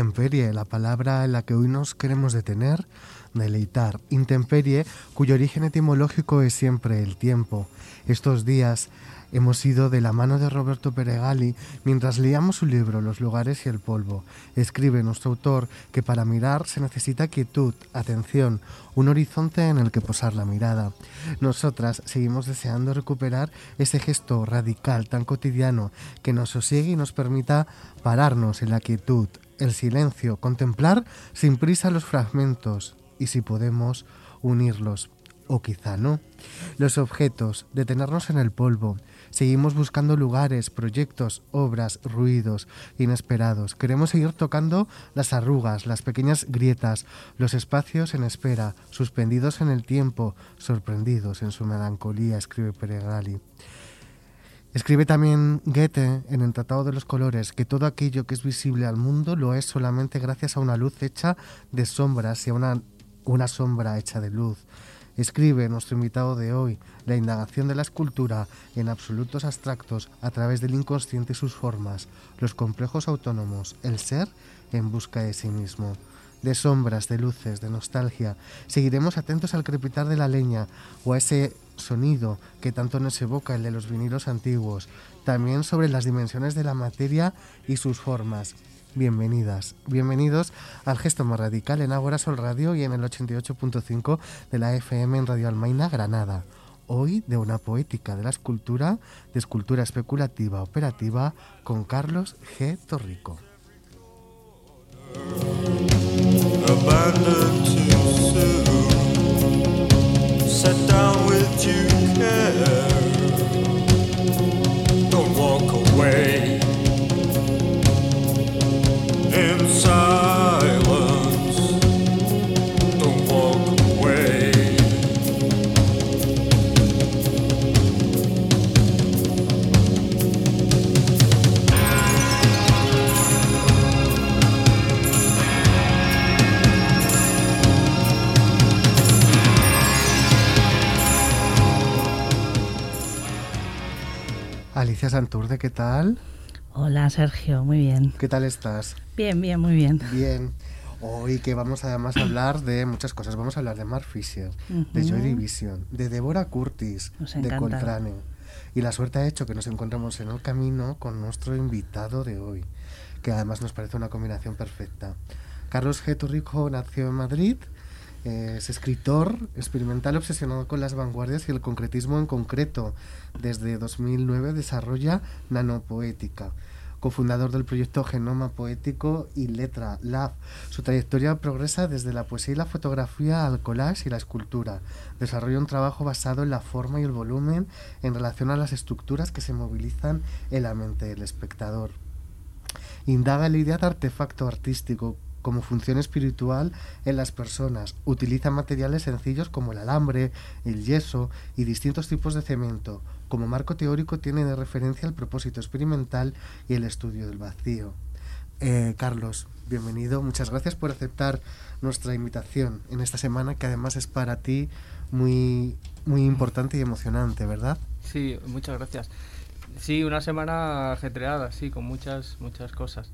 Intemperie, la palabra en la que hoy nos queremos detener, deleitar. Intemperie, cuyo origen etimológico es siempre el tiempo. Estos días hemos ido de la mano de Roberto Peregali mientras leíamos su libro Los lugares y el polvo. Escribe nuestro autor que para mirar se necesita quietud, atención, un horizonte en el que posar la mirada. Nosotras seguimos deseando recuperar ese gesto radical tan cotidiano que nos sosiegue y nos permita pararnos en la quietud, el silencio, contemplar sin prisa los fragmentos y si podemos unirlos o quizá no. Los objetos, detenernos en el polvo. Seguimos buscando lugares, proyectos, obras, ruidos inesperados. Queremos seguir tocando las arrugas, las pequeñas grietas, los espacios en espera, suspendidos en el tiempo, sorprendidos en su melancolía, escribe Peregali. Escribe también Goethe en el Tratado de los Colores que todo aquello que es visible al mundo lo es solamente gracias a una luz hecha de sombras y a una, una sombra hecha de luz. Escribe nuestro invitado de hoy la indagación de la escultura en absolutos abstractos a través del inconsciente y sus formas, los complejos autónomos, el ser en busca de sí mismo de sombras, de luces, de nostalgia. Seguiremos atentos al crepitar de la leña o a ese sonido que tanto nos evoca el de los vinilos antiguos, también sobre las dimensiones de la materia y sus formas. Bienvenidas, bienvenidos al gesto más radical en Ágora Sol Radio y en el 88.5 de la FM en Radio Almaina, Granada. Hoy de una poética de la escultura, de escultura especulativa operativa, con Carlos G. Torrico. abandoned too soon. Sit down with due care. Don't walk away. Inside. Alicia Santurde, ¿qué tal? Hola Sergio, muy bien. ¿Qué tal estás? Bien, bien, muy bien. Bien. Hoy que vamos además a hablar de muchas cosas. Vamos a hablar de Mark Fisher, de Joy Division, de Deborah Curtis, de Coltrane. Y la suerte ha hecho que nos encontramos en el camino con nuestro invitado de hoy, que además nos parece una combinación perfecta. Carlos G. Torrico nació en Madrid, es escritor experimental obsesionado con las vanguardias y el concretismo en concreto. Desde 2009 desarrolla Nanopoética, cofundador del proyecto Genoma Poético y Letra Lab. Su trayectoria progresa desde la poesía y la fotografía al collage y la escultura. Desarrolla un trabajo basado en la forma y el volumen en relación a las estructuras que se movilizan en la mente del espectador. Indaga la idea de artefacto artístico como función espiritual en las personas. Utiliza materiales sencillos como el alambre, el yeso y distintos tipos de cemento. Como marco teórico tiene de referencia el propósito experimental y el estudio del vacío. Eh, Carlos, bienvenido. Muchas gracias por aceptar nuestra invitación en esta semana que además es para ti muy, muy importante y emocionante, ¿verdad? Sí, muchas gracias. Sí, una semana ajetreada, sí, con muchas, muchas cosas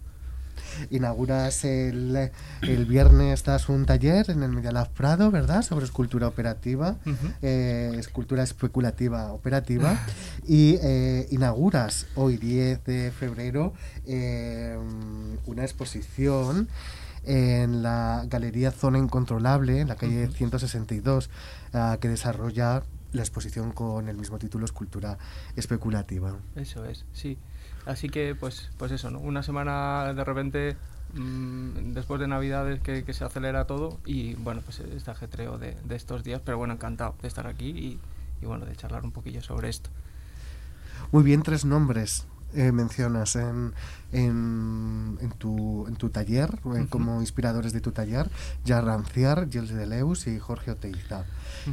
inauguras el, el viernes, das un taller en el Medialab Prado, ¿verdad? Sobre escultura operativa, eh, escultura especulativa operativa, y eh, inauguras hoy, 10 de febrero, eh, una exposición en la Galería Zona Incontrolable, en la calle 162, ah, que desarrolla la exposición con el mismo título, Escultura Especulativa. Eso es, sí. Así que, pues, pues eso, ¿no? Una semana de repente mm, después de Navidades que, que se acelera todo y bueno, pues este ajetreo de, de estos días, pero bueno, encantado de estar aquí y, y bueno, de charlar un poquillo sobre esto. Muy bien, tres nombres eh, mencionas en, en, en, tu, en tu taller, eh, como inspiradores de tu taller, Jan Rancière, Gilles Deleuze y Jorge Oteiza.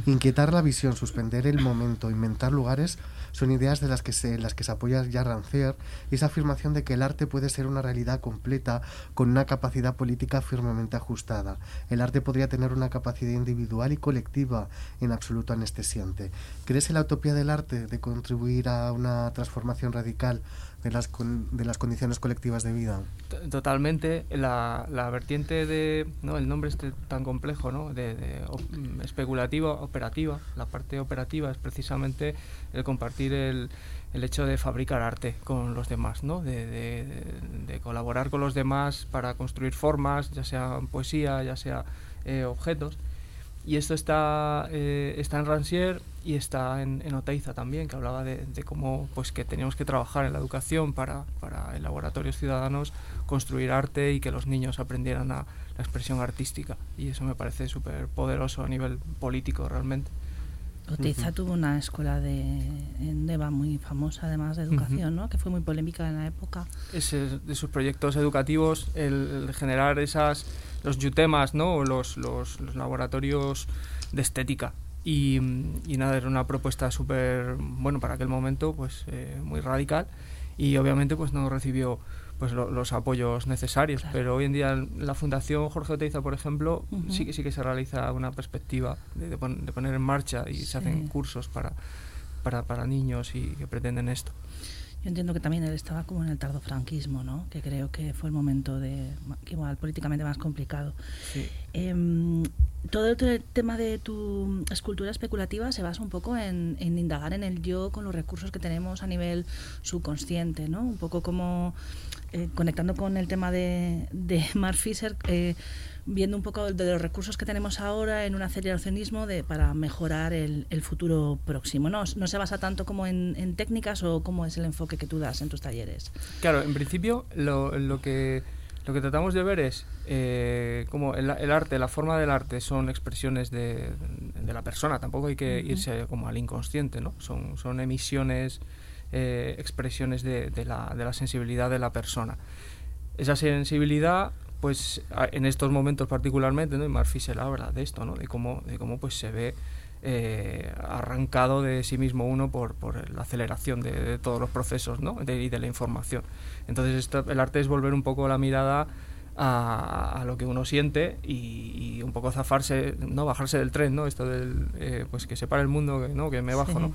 Inquietar la visión, suspender el momento, inventar lugares, son ideas de las que se, las que se apoya Rancière y esa afirmación de que el arte puede ser una realidad completa con una capacidad política firmemente ajustada. El arte podría tener una capacidad individual y colectiva en absoluto anestesiante. ¿Crees en la utopía del arte de contribuir a una transformación radical de las, de las condiciones colectivas de vida? Totalmente, la, la vertiente de, ¿no? el nombre este tan complejo, ¿no? de, especulativa, operativa, la parte operativa es precisamente el compartir el, el hecho de fabricar arte con los demás, ¿no? de- de colaborar con los demás para construir formas, ya sea poesía, ya sea eh, objetos. Y esto está, eh, está en Rancière y está en, en Oteiza también, que hablaba de, cómo pues, que teníamos que trabajar en la educación para, para en laboratorios ciudadanos construir arte y que los niños aprendieran a, la expresión artística. Y eso me parece súper poderoso a nivel político realmente. Oteiza tuvo una escuela de, en Deva muy famosa, además de educación, ¿no? que fue muy polémica en la época. Ese, de sus proyectos educativos, el, el generar esas, los yutemas, ¿no? Los, los, los laboratorios de estética. Y, y nada, era una propuesta súper, bueno, para aquel momento, pues eh, muy radical. Y obviamente, pues no recibió pues lo- los apoyos necesarios. Claro. Pero hoy en día la Fundación Jorge Oteiza, por ejemplo, sí, que sí que se realiza una perspectiva de, de pon- de poner en marcha y Sí. se hacen cursos para, para, para niños y que pretenden esto. Yo entiendo que también él estaba como en el tardofranquismo, ¿no? que creo que fue el momento de, igual políticamente más complicado. Sí. Em, todo el te- tema de tu escultura especulativa se basa un poco en, en indagar en el yo con los recursos que tenemos a nivel subconsciente, ¿no? Un poco como eh, conectando con el tema de, de Mark Fisher, eh, viendo un poco de los recursos que tenemos ahora en un aceleracionismo de, para mejorar el, el futuro próximo. ¿no? no se basa tanto como en, en técnicas o cómo es el enfoque que tú das en tus talleres. Claro, en principio lo, lo que lo que tratamos de ver es eh, como el, el arte, la forma del arte son expresiones de, de la persona, tampoco hay que Ujú. irse como al inconsciente, ¿no? Son, son emisiones, eh, expresiones de, de la, de la sensibilidad de la persona. Esa sensibilidad, pues en estos momentos particularmente, ¿no? y Mark Fisher habla de esto, ¿no? de cómo, de cómo pues se ve eh, arrancado de sí mismo uno por, por la aceleración de, de todos los procesos ¿no? de, y de la información. Entonces esto- el arte es volver un poco la mirada a, a lo que uno siente y, y un poco zafarse, no bajarse del tren, ¿no? Esto del eh, pues que se para el mundo, que, ¿no? que me bajo, Sí. ¿no?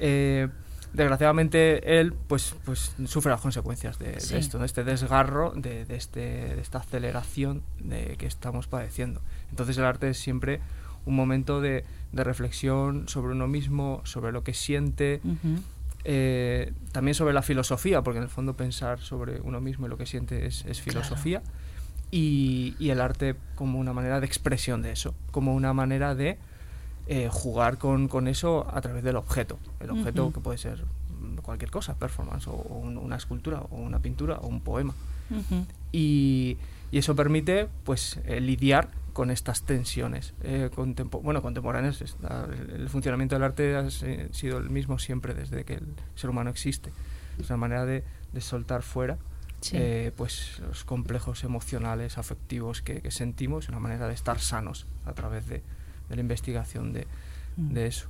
Eh, desgraciadamente él pues pues sufre las consecuencias de, esto, de este desgarro, de, de este, de esta aceleración de que estamos padeciendo. Entonces el arte es siempre un momento de, de reflexión sobre uno mismo, sobre lo que siente, eh, también sobre la filosofía, porque en el fondo pensar sobre uno mismo y lo que siente es, es filosofía, y, y el arte como una manera de expresión de eso, como una manera de eh, jugar con, con eso a través del objeto. El objeto Ujú. que puede ser mm, cualquier cosa, performance, o, o un- una escultura, o una pintura, o un poema. Ujú. Y, y eso permite pues eh, lidiar con estas tensiones eh, contempo- bueno contemporáneas está- el, el funcionamiento del arte ha sido el mismo siempre desde que el ser humano existe es una manera de, de soltar fuera Sí. eh, pues los complejos emocionales afectivos que, que sentimos una manera de estar sanos a través de, de la investigación de, Mm. de eso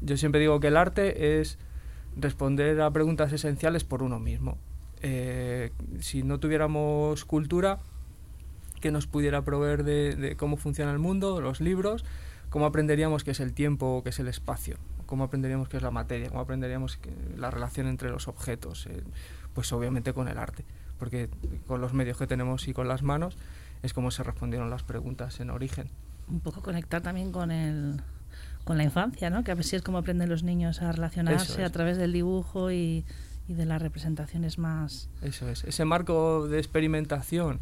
yo siempre digo que el arte es responder a preguntas esenciales por uno mismo. Eh, si no tuviéramos cultura que nos pudiera proveer de, de cómo funciona el mundo, los libros, cómo aprenderíamos qué es el tiempo, qué es el espacio, cómo aprenderíamos qué es la materia, cómo aprenderíamos que- la relación entre los objetos, eh, pues obviamente con el arte, porque con los medios que tenemos y con las manos es como se respondieron las preguntas en origen. Un poco conectar también con el con la infancia, ¿no? Que a veces es como aprenden los niños a relacionarse Eso a través del dibujo y, y de las representaciones más Eso es, ese marco de experimentación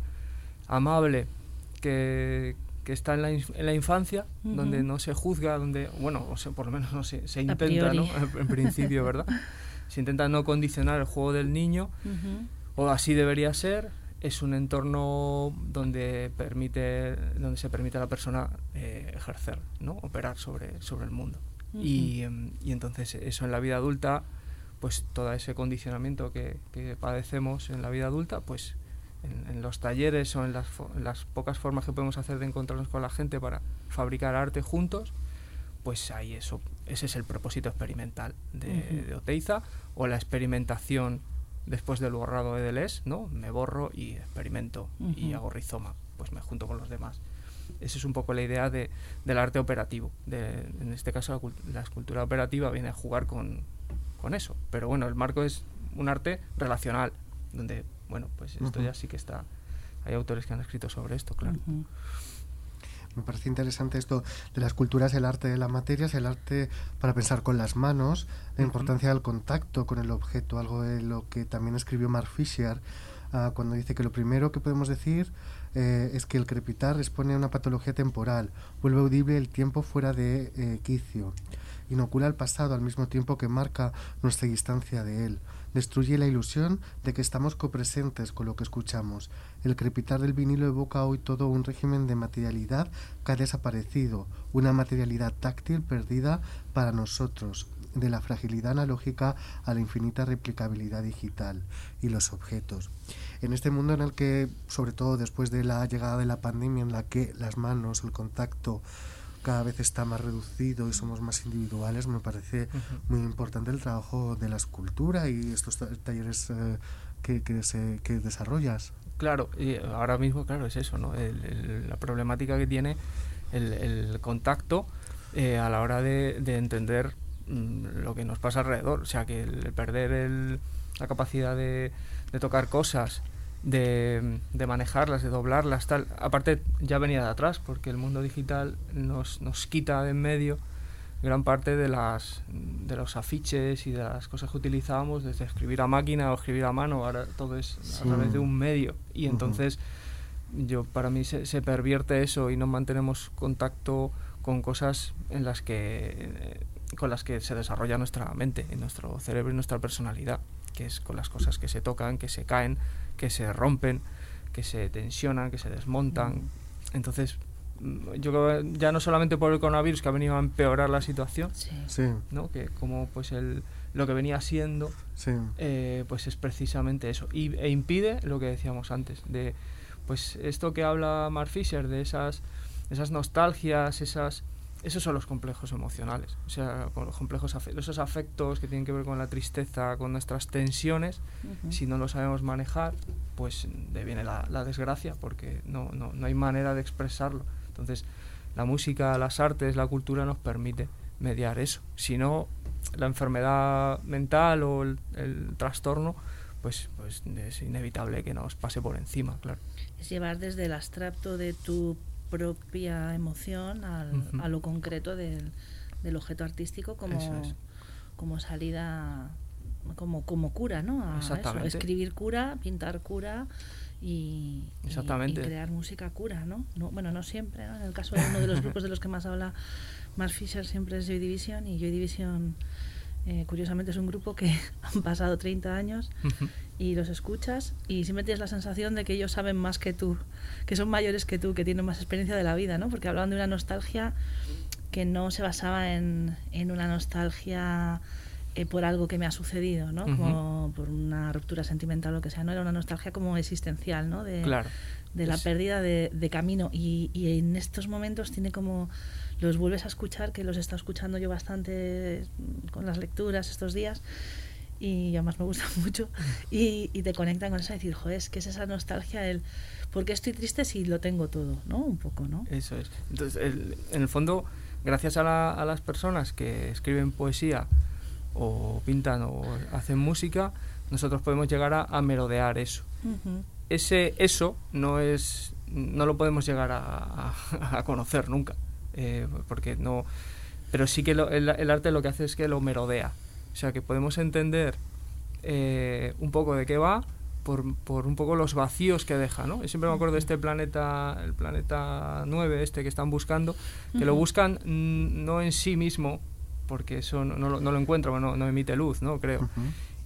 amable que, que está en la, en la infancia, donde no se juzga, donde, bueno, o sea, por lo menos no se, se intenta. ¿no? En, principio, ¿verdad? Se intenta no condicionar el juego del niño, o así debería ser, es un entorno donde permite donde se permite a la persona eh, ejercer no operar sobre sobre el mundo. Y, em, y entonces eso en la vida adulta pues todo ese condicionamiento que, que padecemos en la vida adulta pues en, en los talleres o en las, en las pocas formas que podemos hacer de encontrarnos con la gente para fabricar arte juntos pues ahí eso ese es el propósito experimental de, Ujú. de Oteiza o la experimentación después del borrado de Deleuze, ¿no? Me borro y experimento y Ujú. hago rizoma, pues me junto con los demás. Esa es un poco la idea de, del arte operativo. De, en este caso, la, la escultura operativa viene a jugar con, con eso. Pero bueno, el marco es un arte relacional, donde, bueno, pues esto Ujú. ya sí que está. Hay autores que han escrito sobre esto, claro. Ujú. Me parece interesante esto de las culturas, el arte de la materia, es el arte para pensar con las manos, la importancia del contacto con el objeto, algo de lo que también escribió Mark Fisher ah, cuando dice que lo primero que podemos decir eh, es que el crepitar expone a una patología temporal, vuelve audible el tiempo fuera de eh, quicio, inocula el pasado al mismo tiempo que marca nuestra distancia de él, destruye la ilusión de que estamos copresentes con lo que escuchamos. El crepitar del vinilo evoca hoy todo un régimen de materialidad que ha desaparecido, una materialidad táctil perdida para nosotros, de la fragilidad analógica a la infinita replicabilidad digital y los objetos. En este mundo en el que, sobre todo después de la llegada de la pandemia, en la que las manos, el contacto cada vez está más reducido y somos más individuales, me parece muy importante el trabajo de la escultura y estos ta- talleres eh, que, que, se- que desarrollas. Claro, y ahora mismo, claro, es eso, ¿no? El- el- la problemática que tiene el, el contacto eh, a la hora de, de entender mm, lo que nos pasa alrededor. O sea, que el perder el- la capacidad de, de tocar cosas, de, de manejarlas, de doblarlas, tal. Aparte, ya venía de atrás, porque el mundo digital nos, nos quita de en medio gran parte de las de los afiches y de las cosas que utilizábamos desde escribir a máquina o escribir a mano ahora todo es Sí. a través de un medio y entonces yo para mí se, se pervierte eso y no mantenemos contacto con cosas en las que eh, con las que se desarrolla nuestra mente nuestro cerebro y nuestra personalidad que es con las cosas que se tocan que se caen que se rompen que se tensionan que se desmontan entonces mm, yo creo que ya no solamente por el coronavirus que ha venido a empeorar la situación Sí. Sí, ¿no? que como pues el lo que venía siendo sí. eh, pues es precisamente eso y, e impide lo que decíamos antes de pues esto que habla Mark Fisher de esas esas nostalgias esas esos son los complejos emocionales o sea con los complejos esos afectos que tienen que ver con la tristeza con nuestras tensiones Ujú. si no lo sabemos manejar pues deviene la, la desgracia porque no, no, no hay manera de expresarlo. Entonces la música las artes la cultura nos permite mediar eso. Si no la enfermedad mental o el, el trastorno pues pues es inevitable que nos pase por encima claro. Es llevar desde el abstracto de tu propia emoción al- a lo concreto del, del objeto artístico como, es. como salida, como, como cura, ¿no? A eso, Exactamente. Escribir cura, pintar cura y, y- Exactamente. y crear música cura, ¿no? no bueno, no siempre, ¿no? En el caso de uno de los grupos de los que más habla Mark Fisher siempre es Joy Division y Joy Division... eh, curiosamente es un grupo que han pasado 30 años y los escuchas y siempre tienes la sensación de que ellos saben más que tú, que son mayores que tú, que tienen más experiencia de la vida, ¿no? Porque hablaban de una nostalgia que no se basaba en, en una nostalgia eh, por algo que me ha sucedido, ¿no? Como por una ruptura sentimental o lo que sea, ¿no? Era una nostalgia como existencial, ¿no? De, claro de la pérdida de, de camino y, y en estos momentos tiene como los vuelves a escuchar que los he estado escuchando yo bastante mm, con las lecturas estos días y además me gusta mucho y, y te conectan con eso y decir joder es que es esa nostalgia del ¿por qué estoy triste si lo tengo todo? ¿no? un poco ¿no? Eso es. Entonces, el- en el fondo, gracias a, la- a las personas que escriben poesía o pintan o hacen música, nosotros podemos llegar a, a merodear eso. Ese eso no es no lo podemos llegar a, a- a conocer nunca, eh, porque no. Pero sí que lo- el, el arte lo que hace es que lo merodea. O sea, que podemos entender eh, un poco de qué va por, por un poco los vacíos que deja, ¿no? Yo siempre me acuerdo de este planeta, el planeta 9, este que están buscando, que lo buscan no en sí mismo, porque eso no, no lo, no lo encuentro, no, no emite luz, ¿no? Creo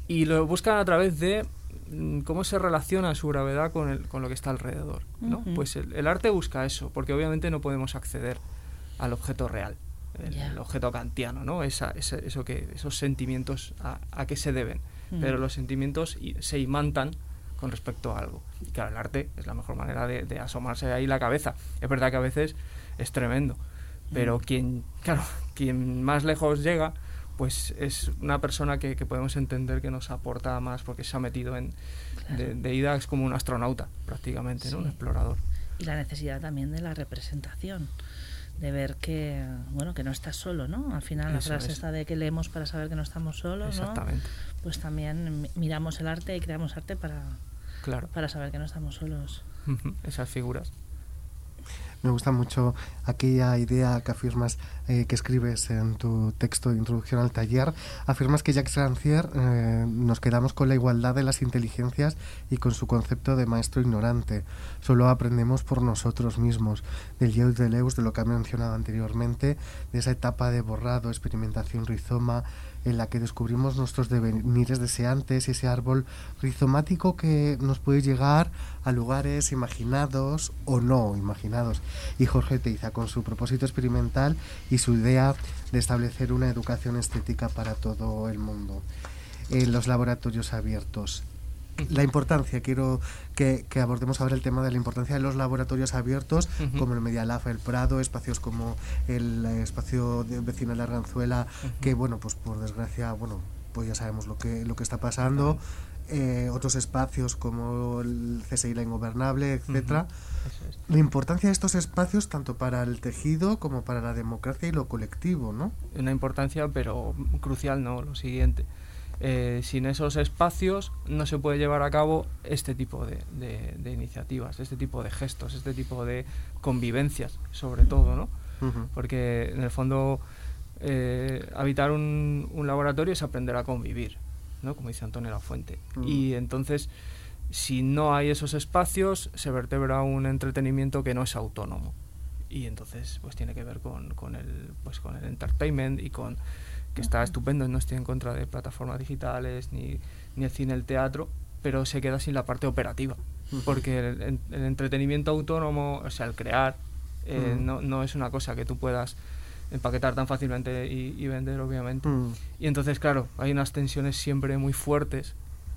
y lo buscan a través de mm, cómo se relaciona su gravedad con, el, con lo que está alrededor. ¿no? Ujú. Pues el, el arte busca eso, porque obviamente no podemos acceder al objeto real, el, Ya. el objeto kantiano, ¿no? Esa, ese- eso que, esos sentimientos a, a qué se deben. Mm. Pero los sentimientos se imantan con respecto a algo. Y claro, el arte es la mejor manera de, de asomarse ahí la cabeza. Es verdad que a veces es tremendo, pero quien, claro, quien más lejos llega, pues es una persona que, que podemos entender que nos aporta más porque se ha metido en... De, de ida es como un astronauta, prácticamente, ¿no? Un Sí. explorador. Y la necesidad también de la representación, de ver que, bueno, que no estás solo, ¿no? Al final la Eso frase es. esta de que leemos para saber que no estamos solos, ¿no? Exactamente, Pues también mi- miramos el arte y creamos arte para, claro. para saber que no estamos solos. Esas figuras. Me gusta mucho aquella idea que afirmas, eh, que escribes en tu texto de introducción al taller. Afirmas que Jacques Rancière eh, nos quedamos con la igualdad de las inteligencias y con su concepto de maestro ignorante. Solo aprendemos por nosotros mismos. Del Yeu de Leus, de lo que ha mencionado anteriormente, de esa etapa de borrado, experimentación rizoma, en la que descubrimos nuestros devenires deseantes y ese árbol rizomático que nos puede llegar a lugares imaginados o no imaginados. Y Jorge Teiza, con su propósito experimental y su idea de establecer una educación estética para todo el mundo. En los laboratorios abiertos. La importancia, quiero que, que abordemos ahora el tema de la importancia de los laboratorios abiertos, como el Medialaf, el Prado, espacios como el eh, espacio de vecinal de Arganzuela, que bueno, pues por desgracia, bueno, pues ya sabemos lo que, lo que está pasando. Eh, otros espacios como el CSI La Ingobernable, etcétera. Es. La importancia de estos espacios tanto para el tejido como para la democracia y lo colectivo, ¿no? Una importancia, pero crucial, ¿no? Lo siguiente. Eh, sin esos espacios no se puede llevar a cabo este tipo de, de- de iniciativas, este tipo de gestos, este tipo de convivencias, sobre todo, ¿no? Porque en el fondo eh, habitar un, un laboratorio es aprender a convivir, ¿no? Como dice Antonio Lafuente. Mm. Y entonces, si no hay esos espacios, se vertebra un entretenimiento que no es autónomo. Y entonces, pues tiene que ver con, con el, pues con el entertainment y con que está estupendo, no estoy en contra de plataformas digitales ni, ni el cine, el teatro, pero se queda sin la parte operativa. Porque el, el- el entretenimiento autónomo, o sea, el crear, eh, no, no es una cosa que tú puedas empaquetar tan fácilmente y, y vender, obviamente. Y entonces, claro, hay unas tensiones siempre muy fuertes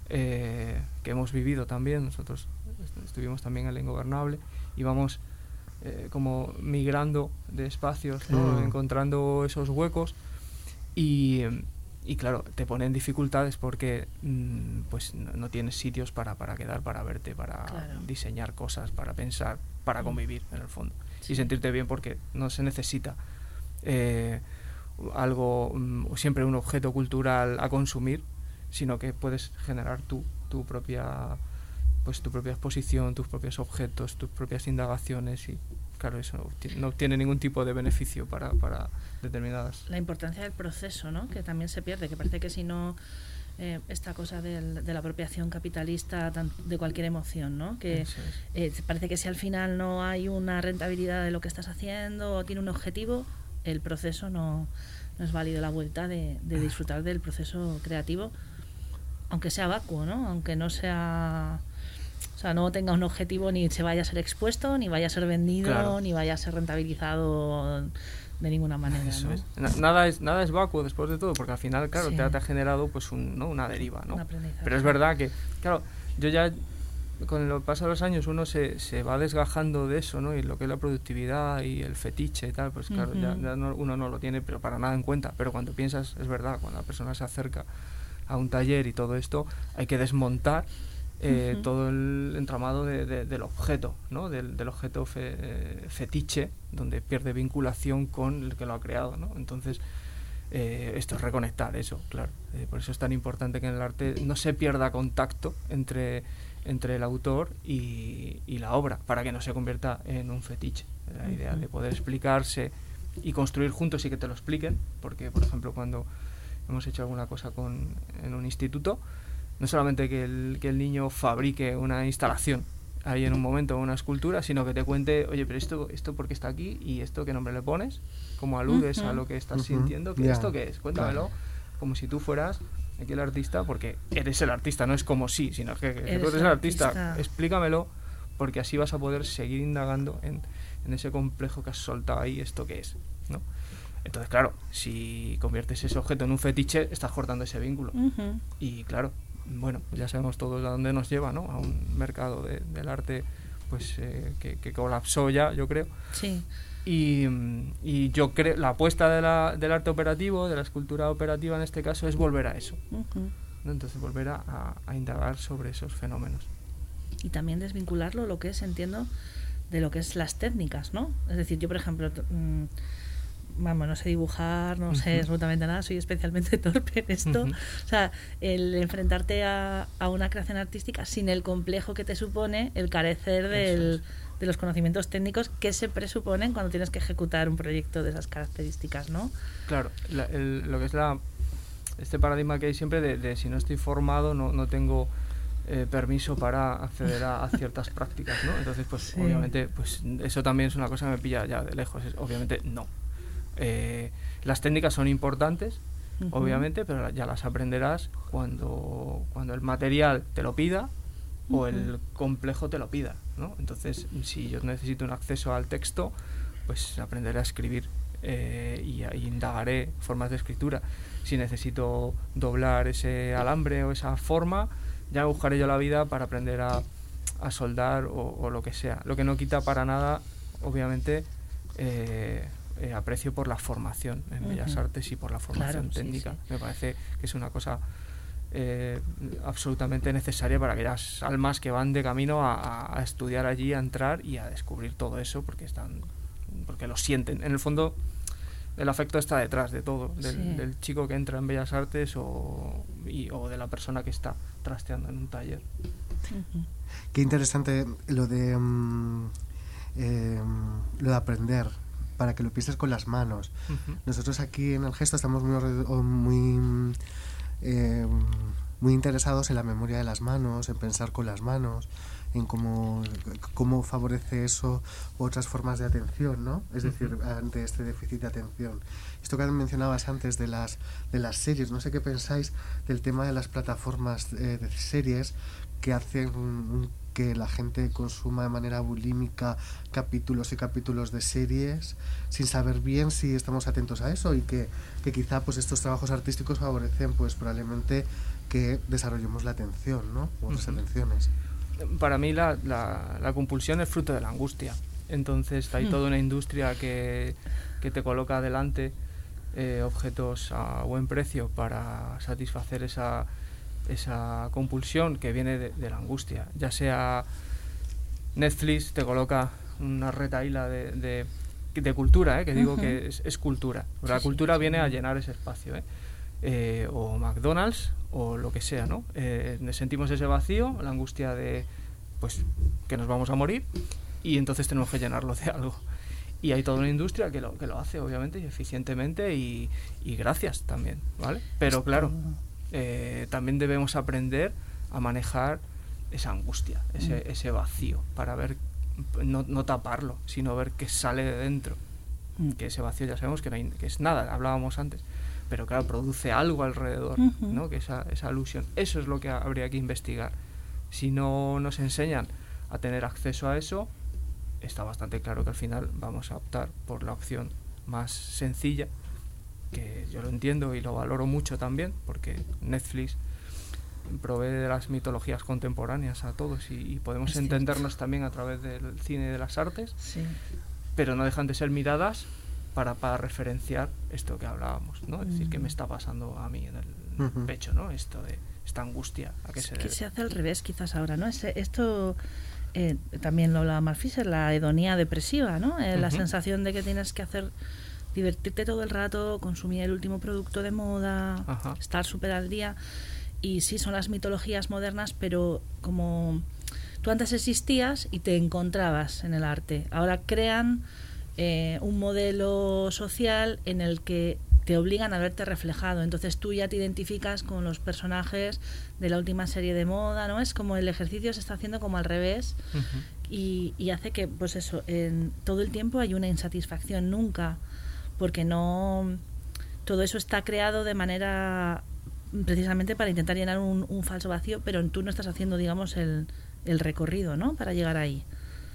eh, que hemos vivido también. Nosotros est- estuvimos también en la Ingobernable y vamos eh, como migrando de espacios, ¿no? Encontrando esos huecos y, y claro, te ponen dificultades porque mm, pues no, no tienes sitios para, para quedar, para verte, para Claro. diseñar cosas, para pensar, para Mm. convivir en el fondo Sí. y sentirte bien porque no se necesita eh, algo, mm, siempre un objeto cultural a consumir, sino que puedes generar tu, tu propia pues tu propia exposición, tus propios objetos, tus propias indagaciones y claro, eso no obti- no obtiene ningún tipo de beneficio para, para determinadas. La importancia del proceso, ¿no? Que también se pierde, que parece que si no eh, esta cosa del- de la apropiación capitalista de cualquier emoción, ¿no? Que es. eh, parece que si al final no hay una rentabilidad de lo que estás haciendo o tiene un objetivo, el proceso no, no es válido la vuelta de, de disfrutar del proceso creativo, aunque sea vacuo, ¿no? Aunque no sea... O sea, no tenga un objetivo ni se vaya a ser expuesto, ni vaya a ser vendido, Claro. ni vaya a ser rentabilizado de ninguna manera, Eso ¿no? es. Na- Nada es nada es vacuo después de todo, porque al final, claro, Sí. te, ha- te ha generado pues un, ¿no? una deriva, ¿no? Un. Pero es verdad que, claro, yo ya con el paso de los años uno se, se va desgajando de eso, ¿no? Y lo que es la productividad y el fetiche y tal, pues claro, ya, ya no- uno no lo tiene, pero para nada en cuenta. Pero cuando piensas, es verdad, cuando la persona se acerca a un taller y todo esto, hay que desmontar eh, Ujú. todo el entramado de- de- del objeto, ¿no? Del, del objeto fe- eh, fetiche, donde pierde vinculación con el que lo ha creado, ¿no? Entonces, eh, esto es reconectar eso, claro. Eh, por eso es tan importante que en el arte no se pierda contacto entre, entre el autor y, y la obra, para que no se convierta en un fetiche. La idea de poder explicarse y construir juntos y que te lo expliquen, porque, por ejemplo, cuando hemos hecho alguna cosa con, en un instituto, no solamente que el, que el niño fabrique una instalación ahí en un momento, una escultura, sino que te cuente, oye, pero esto, esto por qué está aquí y esto qué nombre le pones, cómo aludes a lo que estás sintiendo, ¿qué ya, esto qué es? Cuéntamelo, claro. como si tú fueras aquí el artista, porque eres el artista, no es como sí, sino que, que Eres tú eres el artista, artista. explícamelo, porque así vas a poder seguir indagando en, en ese complejo que has soltado ahí, esto que es, ¿no? Entonces, claro, si conviertes ese objeto en un fetiche, estás cortando ese vínculo. Y claro, bueno, ya sabemos todos a dónde nos lleva, ¿no? A un mercado de- del arte pues eh, que, que colapsó ya, yo creo. Sí. Y, y yo creo, la apuesta de la- del arte operativo, de la escultura operativa en este caso, es volver a eso. Entonces volver a, indagar sobre esos fenómenos. y también desvincularlo lo que es entiendo de lo que es las técnicas no es decir yo por ejemplo mm, vamos no sé dibujar no sé absolutamente nada soy especialmente torpe en esto o sea el enfrentarte a, a una creación artística sin el complejo que te supone el carecer del, de los conocimientos técnicos que se presuponen cuando tienes que ejecutar un proyecto de esas características no Claro, la- el- lo que es la, este paradigma que hay siempre de, de si no estoy formado no, no tengo eh, permiso para acceder a, a ciertas prácticas, ¿no? Entonces, pues Sí. obviamente, pues eso también es una cosa que me pilla ya de lejos. es- obviamente, no. Eh, las técnicas son importantes, obviamente, pero ya las aprenderás cuando, cuando el material te lo pida o el complejo te lo pida, ¿no? Entonces, si yo necesito un acceso al texto, pues aprenderé a escribir eh, y, y indagaré formas de escritura. Si necesito doblar ese alambre o esa forma, ya buscaré yo la vida para aprender a, a soldar o, o lo que sea. Lo que no quita para nada, obviamente, eh, eh, aprecio por la formación en Bellas. Artes y por la formación Claro, técnica. sí. Me parece que es una cosa eh, absolutamente necesaria para aquellas almas que van de camino a, estudiar allí, a entrar y a descubrir todo eso porque están porque lo sienten. En el fondo el afecto está detrás de todo, del, Sí. del chico que entra en Bellas Artes o, y- o de la persona que está trasteando en un taller. Qué interesante lo de mm, eh, lo de aprender para que lo pienses con las manos. Nosotros aquí en el gesto estamos muy, eh, muy interesados en la memoria de las manos, en pensar con las manos, en cómo, cómo favorece eso otras formas de atención, ¿no? Es decir, ante este déficit de atención. Esto que mencionabas antes de las, de las series, no sé qué pensáis del tema de las plataformas eh, de series que hacen mm, que la gente consuma de manera bulímica capítulos y capítulos de series sin saber bien si estamos atentos a eso y que, que quizá pues estos trabajos artísticos favorecen pues probablemente que desarrollemos la atención, ¿no? O otras Ujú. atenciones. Para mí la, la- la compulsión es fruto de la angustia. Entonces hay Hmm. toda una industria que, que te coloca adelante eh, objetos a buen precio para satisfacer esa, esa compulsión que viene de, de la angustia. Ya sea Netflix te coloca una retaíla de, de, de cultura, ¿eh? que digo que es, es cultura. Sí, la sí, cultura sí. viene a llenar ese espacio. ¿eh? Eh, o McDonald's o lo que sea, ¿no? Eh, sentimos ese vacío, la angustia de pues que nos vamos a morir y entonces tenemos que llenarlo de algo. Y hay toda una industria que lo, que lo hace, obviamente, y eficientemente y, y gracias también, ¿vale? Pero claro, eh, también debemos aprender a manejar esa angustia, ese, Mm. ese vacío, para ver, no, no taparlo, sino ver qué sale de dentro. Mm. Que ese vacío ya sabemos que, no hay- que es nada, hablábamos antes, pero claro, produce algo alrededor. ¿no? Que esa, esa alusión, eso es lo que habría que investigar. Si no nos enseñan a tener acceso a eso, está bastante claro que al final vamos a optar por la opción más sencilla, que yo lo entiendo y lo valoro mucho también, porque Netflix provee de las mitologías contemporáneas a todos y, y podemos Es cierto. entendernos también a través del cine y de las artes, Sí. pero no dejan de ser miradas para, para referenciar esto que hablábamos, ¿no? Es decir, qué me está pasando a mí en el pecho, ¿no? Esto de esta angustia, ¿a qué Es se que debe? se hace al revés quizás ahora, ¿no? Ese- esto eh, también lo hablaba Mark Fisher, la hedonía depresiva, ¿no? Eh, La sensación de que tienes que hacer divertirte todo el rato, consumir el último producto de moda, Ajá. estar súper al día. Y sí, son las mitologías modernas, pero como tú antes existías y te encontrabas en el arte. Ahora crean eh, un modelo social en el que te obligan a verte reflejado. Entonces tú ya te identificas con los personajes de la última serie de moda, ¿no? Es como el ejercicio se está haciendo como al revés Ujú. y, y hace que, pues eso, en todo el tiempo hay una insatisfacción, nunca, porque no. Todo eso está creado de manera precisamente para intentar llenar un, un falso vacío, pero tú no estás haciendo, digamos, el, el recorrido, ¿no? Para llegar ahí.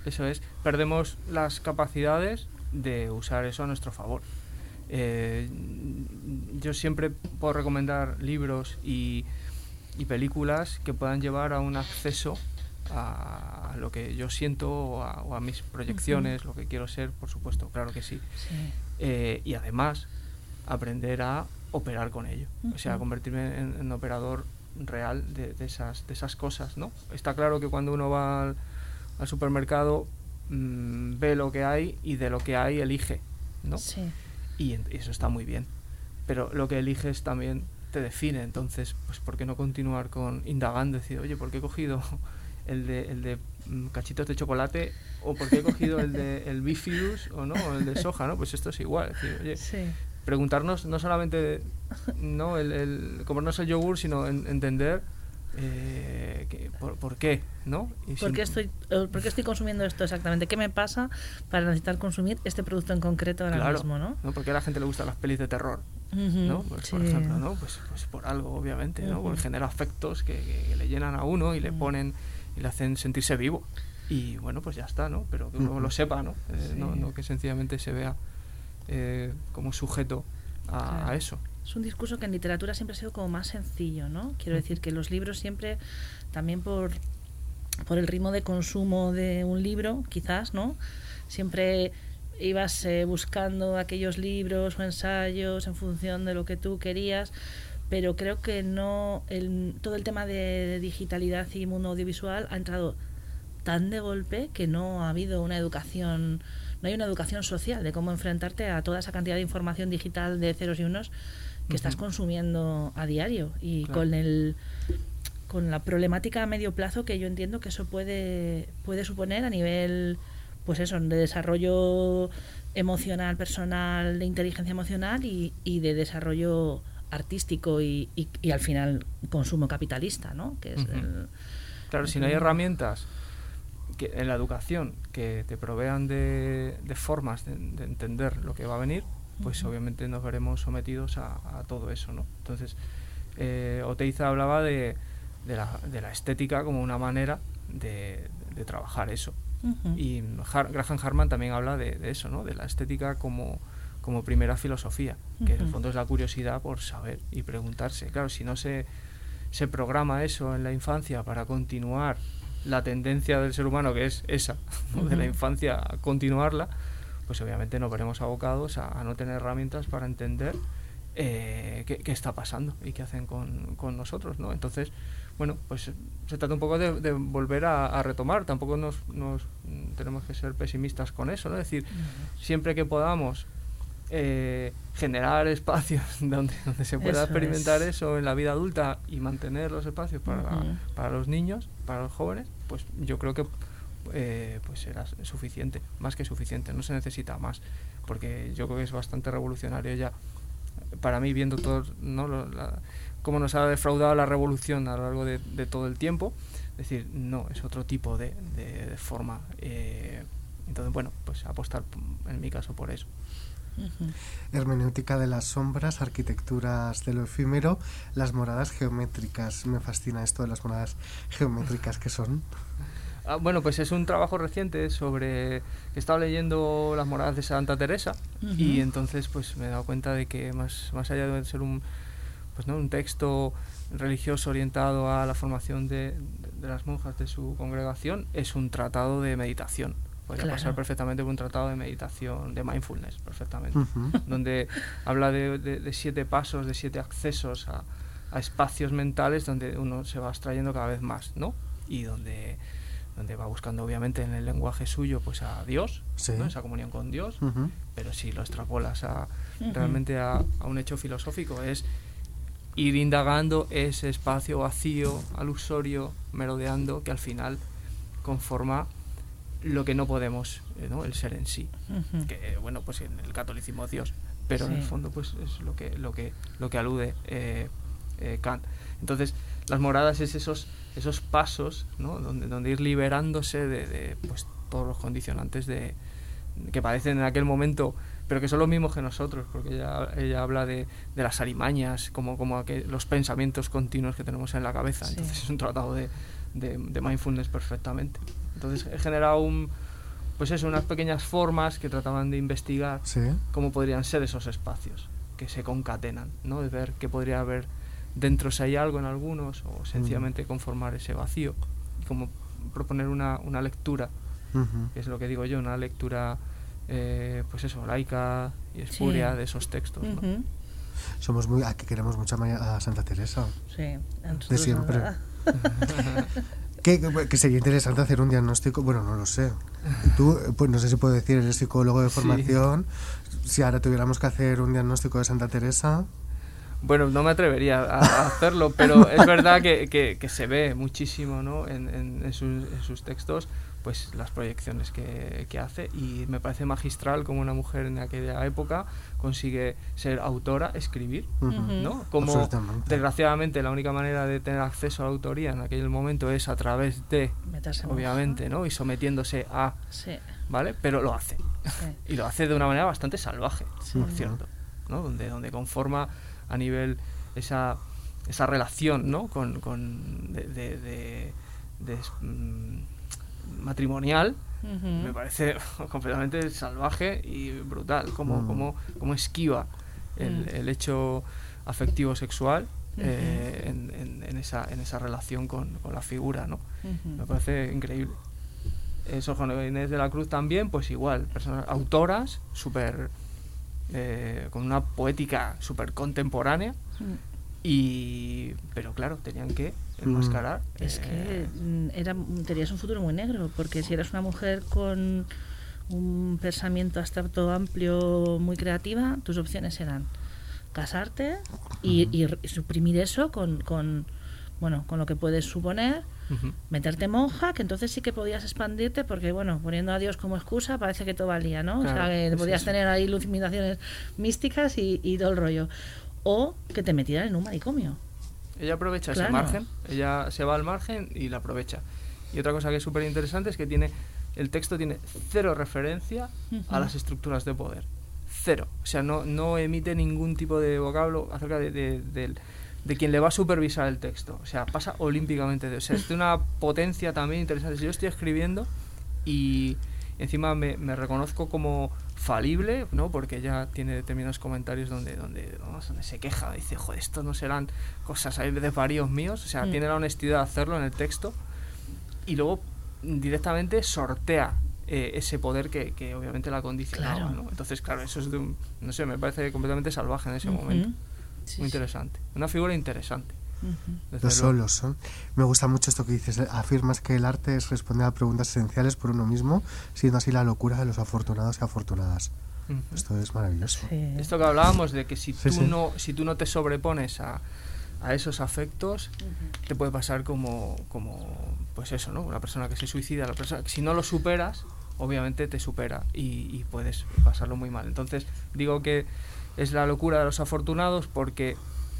Eso es, perdemos las capacidades de usar eso a nuestro favor. Eh, yo siempre puedo recomendar libros y, y películas que puedan llevar a un acceso a lo que yo siento o a, o a mis proyecciones, lo que quiero ser, por supuesto, claro que sí. Sí. Eh, y además aprender a operar con ello, o sea, convertirme en, en operador real de, de esas, de esas cosas, ¿no? Está claro que cuando uno va al, al supermercado mm, ve lo que hay y de lo que hay elige, ¿no? Sí. Y en- eso está muy bien. Pero lo que eliges también te define. Entonces, pues, ¿por qué no continuar con indagando? Decir, oye, ¿por qué he cogido el de, el de mm, cachitos de chocolate? ¿O por qué he cogido el de el bifidus o no? O el de soja, ¿no? Pues esto es igual. Es decir, oye, Sí. preguntarnos no solamente no el, el comernos el yogur, sino en- entender eh, que- por, por qué, ¿no? Y ¿Por sin- qué, estoy, ¿Por qué estoy consumiendo esto exactamente? ¿Qué me pasa para necesitar consumir este producto en concreto ahora Claro, mismo, no? ¿Por qué a la gente le gustan las pelis de terror? ¿no? Pues, Por ejemplo, ¿no? Pues, pues por algo, obviamente, ¿no? Porque Ujú. genera afectos que, que- que le llenan a uno y le ponen y le hacen sentirse vivo. Y bueno, pues ya está, ¿no? Pero que uno lo sepa, ¿no? Eh, Sí. no, no que sencillamente se vea eh, como sujeto a, a Claro. eso. Es un discurso que en literatura siempre ha sido como más sencillo, ¿no? Quiero decir que los libros siempre, también por, por el ritmo de consumo de un libro, quizás, ¿no? Siempre ibas eh, buscando aquellos libros o ensayos en función de lo que tú querías, pero creo que no, el, todo el tema de digitalidad y mundo audiovisual ha entrado tan de golpe que no ha habido una educación, no hay una educación social de cómo enfrentarte a toda esa cantidad de información digital de ceros y unos que estás consumiendo a diario y Claro. con el con la problemática a medio plazo que yo entiendo que eso puede puede suponer a nivel pues eso de desarrollo emocional personal de inteligencia emocional y, y de desarrollo artístico y, y, y al final consumo capitalista no que es el- Claro, si no hay herramientas que, en la educación que te provean de, de formas de, de entender lo que va a venir, pues obviamente nos veremos sometidos a, a todo eso, ¿no? Entonces, eh, Oteiza hablaba de, de, la, de la estética como una manera de, de trabajar eso. Y Har- Graham Harman también habla de, de eso, ¿no? De la estética como, como primera filosofía, que en el fondo es la curiosidad por saber y preguntarse. Claro, si no se, se programa eso en la infancia para continuar la tendencia del ser humano, que es esa, de la infancia, a continuarla, pues obviamente nos veremos abocados a, a no tener herramientas para entender eh, qué, qué está pasando y qué hacen con, con nosotros, ¿no? Entonces, bueno, pues se trata un poco de, de volver a, a retomar, tampoco nos, nos tenemos que ser pesimistas con eso, ¿no? Es decir, siempre que podamos eh, generar espacios donde, donde se pueda Eso experimentar es. eso en la vida adulta y mantener los espacios para, para los niños, para los jóvenes, pues yo creo que eh, pues será suficiente, más que suficiente, no se necesita más, porque yo creo que es bastante revolucionario ya para mí viendo todo ¿no? Lo- la- cómo nos ha defraudado la revolución a lo largo de, de todo el tiempo, decir, no, es otro tipo de, de- de forma. eh, entonces, bueno, pues apostar en mi caso por eso. Hermenéutica de las sombras, arquitecturas de lo efímero, las moradas geométricas. Me fascina esto de las moradas geométricas que son. Ah, bueno, pues es un trabajo reciente sobre que estaba leyendo las moradas de Santa Teresa y entonces pues me he dado cuenta de que más, más allá de ser un pues no un texto religioso orientado a la formación de, de- de las monjas de su congregación es un tratado de meditación. Podría Claro. pasar perfectamente por un tratado de meditación, de mindfulness, perfectamente Ujú. donde habla de, de- de siete pasos, de siete accesos a, a espacios mentales donde uno se va abstrayendo cada vez más, ¿no? Y donde, donde va buscando obviamente en el lenguaje suyo pues a Dios, Sí. ¿no? esa comunión con Dios, Ujú. pero si lo extrapolas a, realmente a, a un hecho filosófico es ir indagando ese espacio vacío, alusorio, merodeando, que al final conforma lo que no podemos, eh, ¿no? el ser en sí Ujú. que bueno pues en el catolicismo es Dios pero en el Sí. fondo pues es lo que lo que lo que alude eh, eh, Kant entonces las moradas es esos esos pasos ¿no? donde donde ir liberándose de, de, pues todos los condicionantes de que parecen en aquel momento pero que son los mismos que nosotros, porque ella, ella habla de, de las alimañas, como, como que los pensamientos continuos que tenemos en la cabeza. Sí. Entonces es un tratado de, de, de mindfulness perfectamente. Entonces he generado un, pues eso, unas pequeñas formas que trataban de investigar Sí. cómo podrían ser esos espacios que se concatenan, ¿no? De ver qué podría haber dentro si hay algo en algunos o sencillamente conformar ese vacío y como proponer una, una lectura, Ujú. que es lo que digo yo, una lectura eh, pues eso, laica y espuria Sí. de esos textos, ¿no? Ujú. Somos muy. Aquí queremos mucho a Santa Teresa. Sí, nosotros siempre. Que, que sería interesante hacer un diagnóstico, bueno, no lo sé. Tú, pues no sé si puedo decir, eres psicólogo de Sí. formación. Si ahora tuviéramos que hacer un diagnóstico de Santa Teresa, Bueno, no me atrevería a, a hacerlo, pero es verdad que, que- que se ve muchísimo ¿no? en, en- en sus, en sus textos pues las proyecciones que, que hace y me parece magistral como una mujer en aquella época consigue ser autora, escribir. ¿no? Como desgraciadamente la única manera de tener acceso a la autoría en aquel momento es a través de, Meterse obviamente, ¿no? Y sometiéndose a, Sí, ¿vale? Pero lo hace. sí. Y lo hace de una manera bastante salvaje, Sí. por cierto, ¿no? Donde, donde conforma a nivel esa, esa relación, ¿no? Con, con de, de- de- de, matrimonial, me parece completamente salvaje y brutal, como, Mm. como, como esquiva el, Mm. el hecho afectivo sexual eh, en, en- en esa, en esa relación con, con la figura, ¿no? Me parece increíble. Eso con Inés de la Cruz también, pues igual, personas, autoras súper. eh, con una poética súper contemporánea, Mm. Y. pero claro, tenían que enmascarar. Es eh, que mm, era, tenías un futuro muy negro, porque si eres una mujer con un pensamiento abstracto amplio, muy creativa, tus opciones eran casarte y, y suprimir eso con, con, bueno, con lo que puedes suponer, meterte monja, que entonces sí que podías expandirte, porque bueno, poniendo a Dios como excusa, parece que todo valía, ¿no? o sea, que podías eso. tener ahí iluminaciones místicas y, y todo el rollo. O que te metieran en un manicomio. Ella aprovecha ese margen, ella se va al margen y la aprovecha. Y otra cosa que es súper interesante es que tiene el texto tiene cero referencia a Ujú. las estructuras de poder. Cero. O sea, no, no emite ningún tipo de vocablo acerca de, de, de quien le va a supervisar el texto. O sea, pasa olímpicamente. de- O sea, es de una potencia también interesante. Si yo estoy escribiendo y encima me, me reconozco como falible, ¿no? Porque ella tiene determinados comentarios donde, donde, donde se queja, dice, joder, esto no serán cosas de varíos míos. O sea, Mm. tiene la honestidad de hacerlo en el texto y luego directamente sortea eh, ese poder que, que obviamente la condicionaba, Claro. ¿no? Entonces, claro, eso es de un, no sé, me parece completamente salvaje en ese momento. Sí, Muy sí. interesante. Una figura interesante. Los luego. solos son. Me gusta mucho esto que dices. Afirmas que el arte es responder a preguntas esenciales por uno mismo, siendo así la locura de los afortunados y afortunadas. Esto es maravilloso. Sí. Esto que hablábamos de que si Sí, tú sí. no si tú no te sobrepones a, a esos afectos te puede pasar como como pues eso no una persona que se suicida la persona si no lo superas obviamente te supera y, y puedes pasarlo muy mal entonces digo que es la locura de los afortunados porque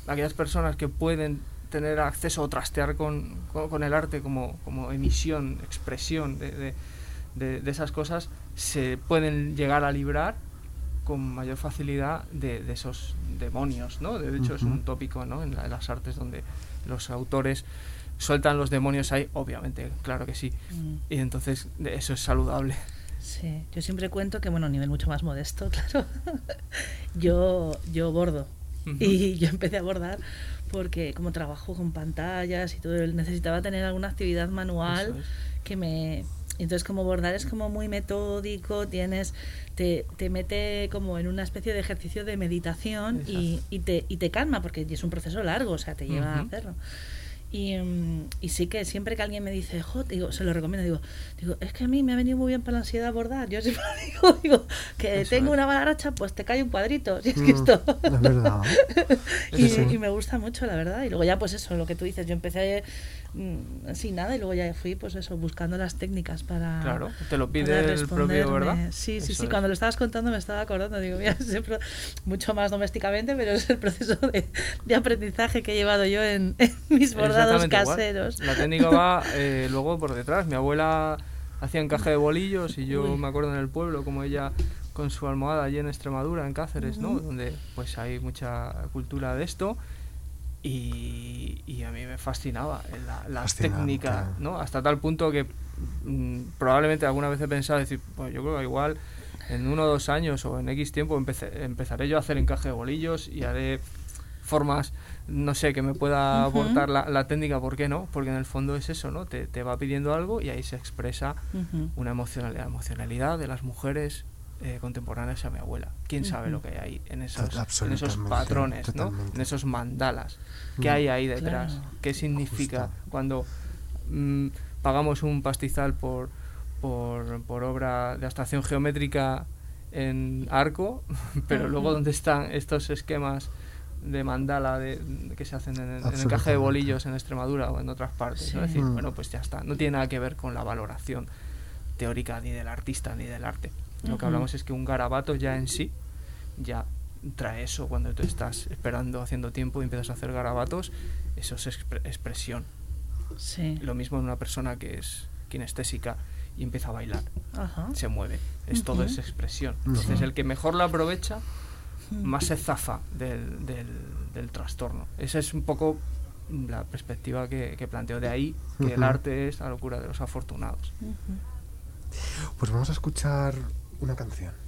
aquellas personas que pueden tener acceso o trastear con, con, con el arte como, como emisión expresión de, de- de- de esas cosas se pueden llegar a librar con mayor facilidad de, de esos demonios, ¿no? De hecho, es un tópico, ¿no? En, la- en las artes donde los autores sueltan los demonios ahí, obviamente, claro que sí. Mm. Y entonces eso es saludable. Sí, yo siempre cuento que, bueno, a nivel mucho más modesto, claro, yo, yo bordo. Y yo empecé a bordar porque como trabajo con pantallas y todo, necesitaba tener alguna actividad manual es. que me... Entonces como bordar es como muy metódico, tienes, te, te mete como en una especie de ejercicio de meditación y, y, te, y te calma porque es un proceso largo, o sea, te lleva a Ujú. hacerlo. Y, mm, y sí que siempre que alguien me dice, jo, digo, se lo recomiendo, digo, digo, es que a mí me ha venido muy bien para la ansiedad bordar. Yo siempre digo, digo que Eso tengo es. una mala racha, pues te cae un cuadrito. Si es que Mm, esto. Es verdad. y, Sí, y me gusta mucho, la verdad. Y luego ya, pues eso, lo que tú dices, yo empecé sin nada y luego ya fui, pues eso, buscando las técnicas para. Claro, te lo pide el propio. ¿verdad? Sí, sí, Eso sí. es. Cuando lo estabas contando me estaba acordando, digo, mira, pro- mucho más domésticamente, pero es el proceso de, de aprendizaje que he llevado yo en, en mis bordados Exactamente igual. caseros. La técnica va eh, luego por detrás. Mi abuela hacía encaje de bolillos y yo Uy. me acuerdo en el pueblo como ella con su almohada allí en Extremadura, en Cáceres, ¿no? Ujú. Donde pues hay mucha cultura de esto. Y, y a mí me fascinaba la, la Fascinante. técnica, ¿no? Hasta tal punto que mm, probablemente alguna vez he pensado decir, pues yo creo que igual en uno o dos años o en X tiempo empecé- empezaré yo a hacer encaje de bolillos y haré formas, no sé, que me pueda aportar la, la técnica, ¿por qué no? Porque en el fondo es eso, ¿no? Te, te va pidiendo algo y ahí se expresa Ujú. una emocionalidad, emocionalidad de las mujeres eh, contemporáneas a mi abuela. ¿Quién sabe lo que hay ahí en esos, en esos Absolutamente, patrones, ¿no? En esos mandalas? ¿Qué hay ahí detrás? Claro. ¿Qué significa Justo. cuando mm, pagamos un pastizal por, por, por obra de abstracción geométrica en arco, pero luego dónde están estos esquemas de mandala de, de que se hacen en, en encaje de Absolutamente. bolillos en Extremadura o en otras partes. ¿no? Es decir, Mm. bueno, pues ya está. No tiene nada que ver con la valoración teórica ni del artista ni del arte. Lo que hablamos es que un garabato ya en sí ya trae eso cuando tú estás esperando haciendo tiempo y empiezas a hacer garabatos, eso es expre- expresión. Sí. Lo mismo en una persona que es kinestésica y empieza a bailar, se mueve, es todo Ujú. es expresión. Entonces el que mejor lo aprovecha, más se zafa del, del, del trastorno. Esa es un poco la perspectiva que, que planteo. De ahí que el arte es la locura de los afortunados. Pues vamos a escuchar una canción.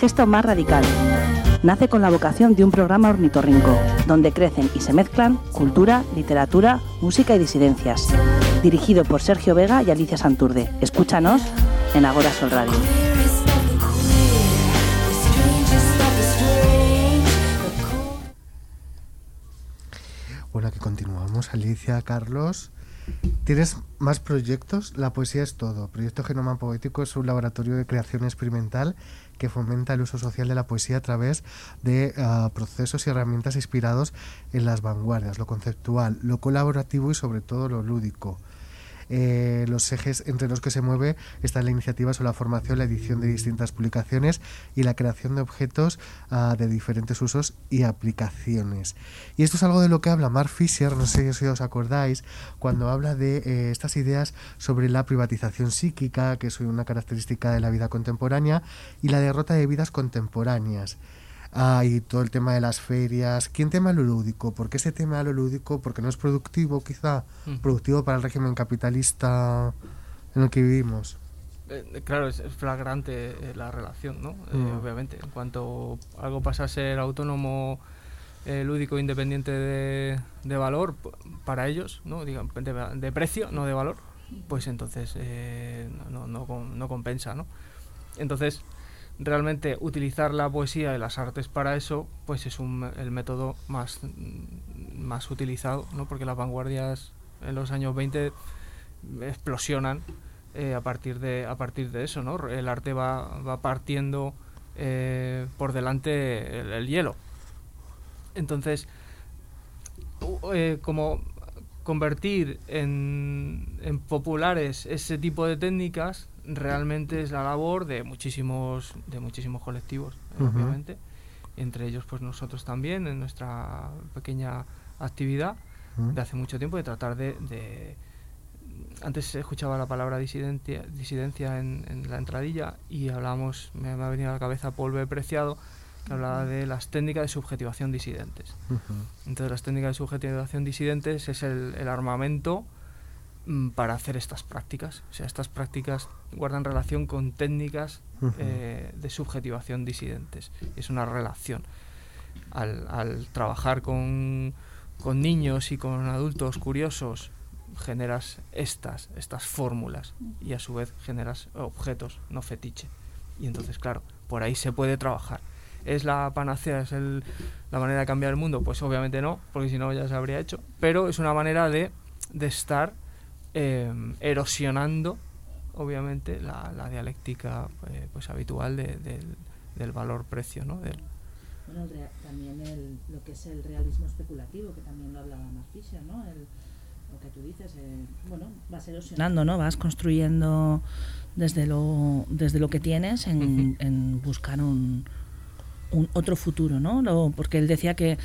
Gesto más radical. Nace con la vocación de un programa ornitorrinco, donde crecen y se mezclan cultura, literatura, música y disidencias. Dirigido por Sergio Vega y Alicia Santurde. Escúchanos en Agora Sol Radio. Bueno, aquí continuamos. Alicia, Carlos. ¿Tienes más proyectos? La poesía es todo. Proyecto Genoma Poético es un laboratorio de creación experimental que fomenta el uso social de la poesía a través de ah, procesos y herramientas inspirados en las vanguardias, lo conceptual, lo colaborativo y sobre todo lo lúdico. Eh, los ejes entre los que se mueve está la iniciativa sobre la formación, la edición de distintas publicaciones y la creación de objetos ah, de diferentes usos y aplicaciones. Y esto es algo de lo que habla Mark Fisher, no sé si os acordáis, cuando habla de eh, estas ideas sobre la privatización psíquica, que es una característica de la vida contemporánea, y la derrota de vidas contemporáneas. Ah, y todo el tema de las ferias. ¿Quién tema lo lúdico? ¿Por qué se tema lo lúdico? Porque no es productivo, quizá. Mm. Productivo para el régimen capitalista en el que vivimos. Eh, claro, es, flagrante eh, la relación, ¿no? Eh, Mm. obviamente, en cuanto algo pasa a ser autónomo, eh, lúdico, independiente de, de valor, para ellos, ¿no? Digan, de, de precio, no de valor, pues entonces eh, no, no, no compensa, ¿no? Entonces, realmente utilizar la poesía y las artes para eso, pues es un, el método más, mm, más utilizado, ¿no? Porque las vanguardias en los años 20 explosionan eh, a partir de a partir de eso, ¿no? El arte va, va partiendo eh, por delante el, el hielo. Entonces, eh, como convertir en populares ese tipo de técnicas realmente es la labor de muchísimos de muchísimos colectivos, eh, Ujú. obviamente. Entre ellos, pues nosotros también, en nuestra pequeña actividad ¿Mm? de hace mucho tiempo, de tratar de, de- antes se escuchaba la palabra disidencia, disidencia en, en la entradilla y hablábamos, me, me ha venido a la cabeza Paul B. Preciado, que hablaba de las técnicas de subjetivación disidentes. Ujú. Entonces las técnicas de subjetivación disidentes es el, el armamento para hacer estas prácticas. O sea, estas prácticas guardan relación con técnicas eh, de subjetivación disidentes. Es una relación. Al, al trabajar con, con niños y con adultos curiosos, generas estas, estas fórmulas y a su vez generas objetos, no fetiche. Y entonces, claro, por ahí se puede trabajar. ¿Es la panacea? ¿Es el- la manera de cambiar el mundo? Pues obviamente no, porque si no ya se habría hecho. Pero es una manera de, de estar eh, erosionando, obviamente, la, la dialéctica eh, pues habitual de- del, del valor-precio, ¿no? Del- Bueno, el rea- también el, lo que es el realismo especulativo, que también lo hablaba Fisher, ¿no? El- lo que tú dices, eh, bueno, vas erosionando, ¿no? Vas construyendo desde lo, desde lo que tienes en, en buscar un, un otro futuro, ¿no? Lo- porque él decía que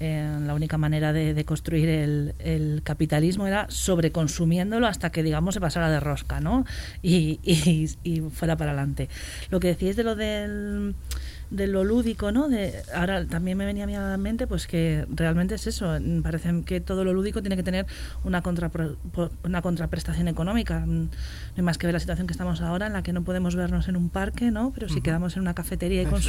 eh, la única manera de, de construir el, el capitalismo era sobreconsumiéndolo hasta que, digamos, se pasara de rosca, ¿no? Y, y- y fuera para adelante. Lo que decíais de lo del de lo lúdico, ¿no? De, ahora también me venía a mí a la mente pues que realmente es eso, parece que todo lo lúdico tiene que tener una, contrapro- una contraprestación económica. No hay más que ver la situación que estamos ahora en la que no podemos vernos en un parque, ¿no? Pero si Ujú. quedamos en una cafetería y Eso es.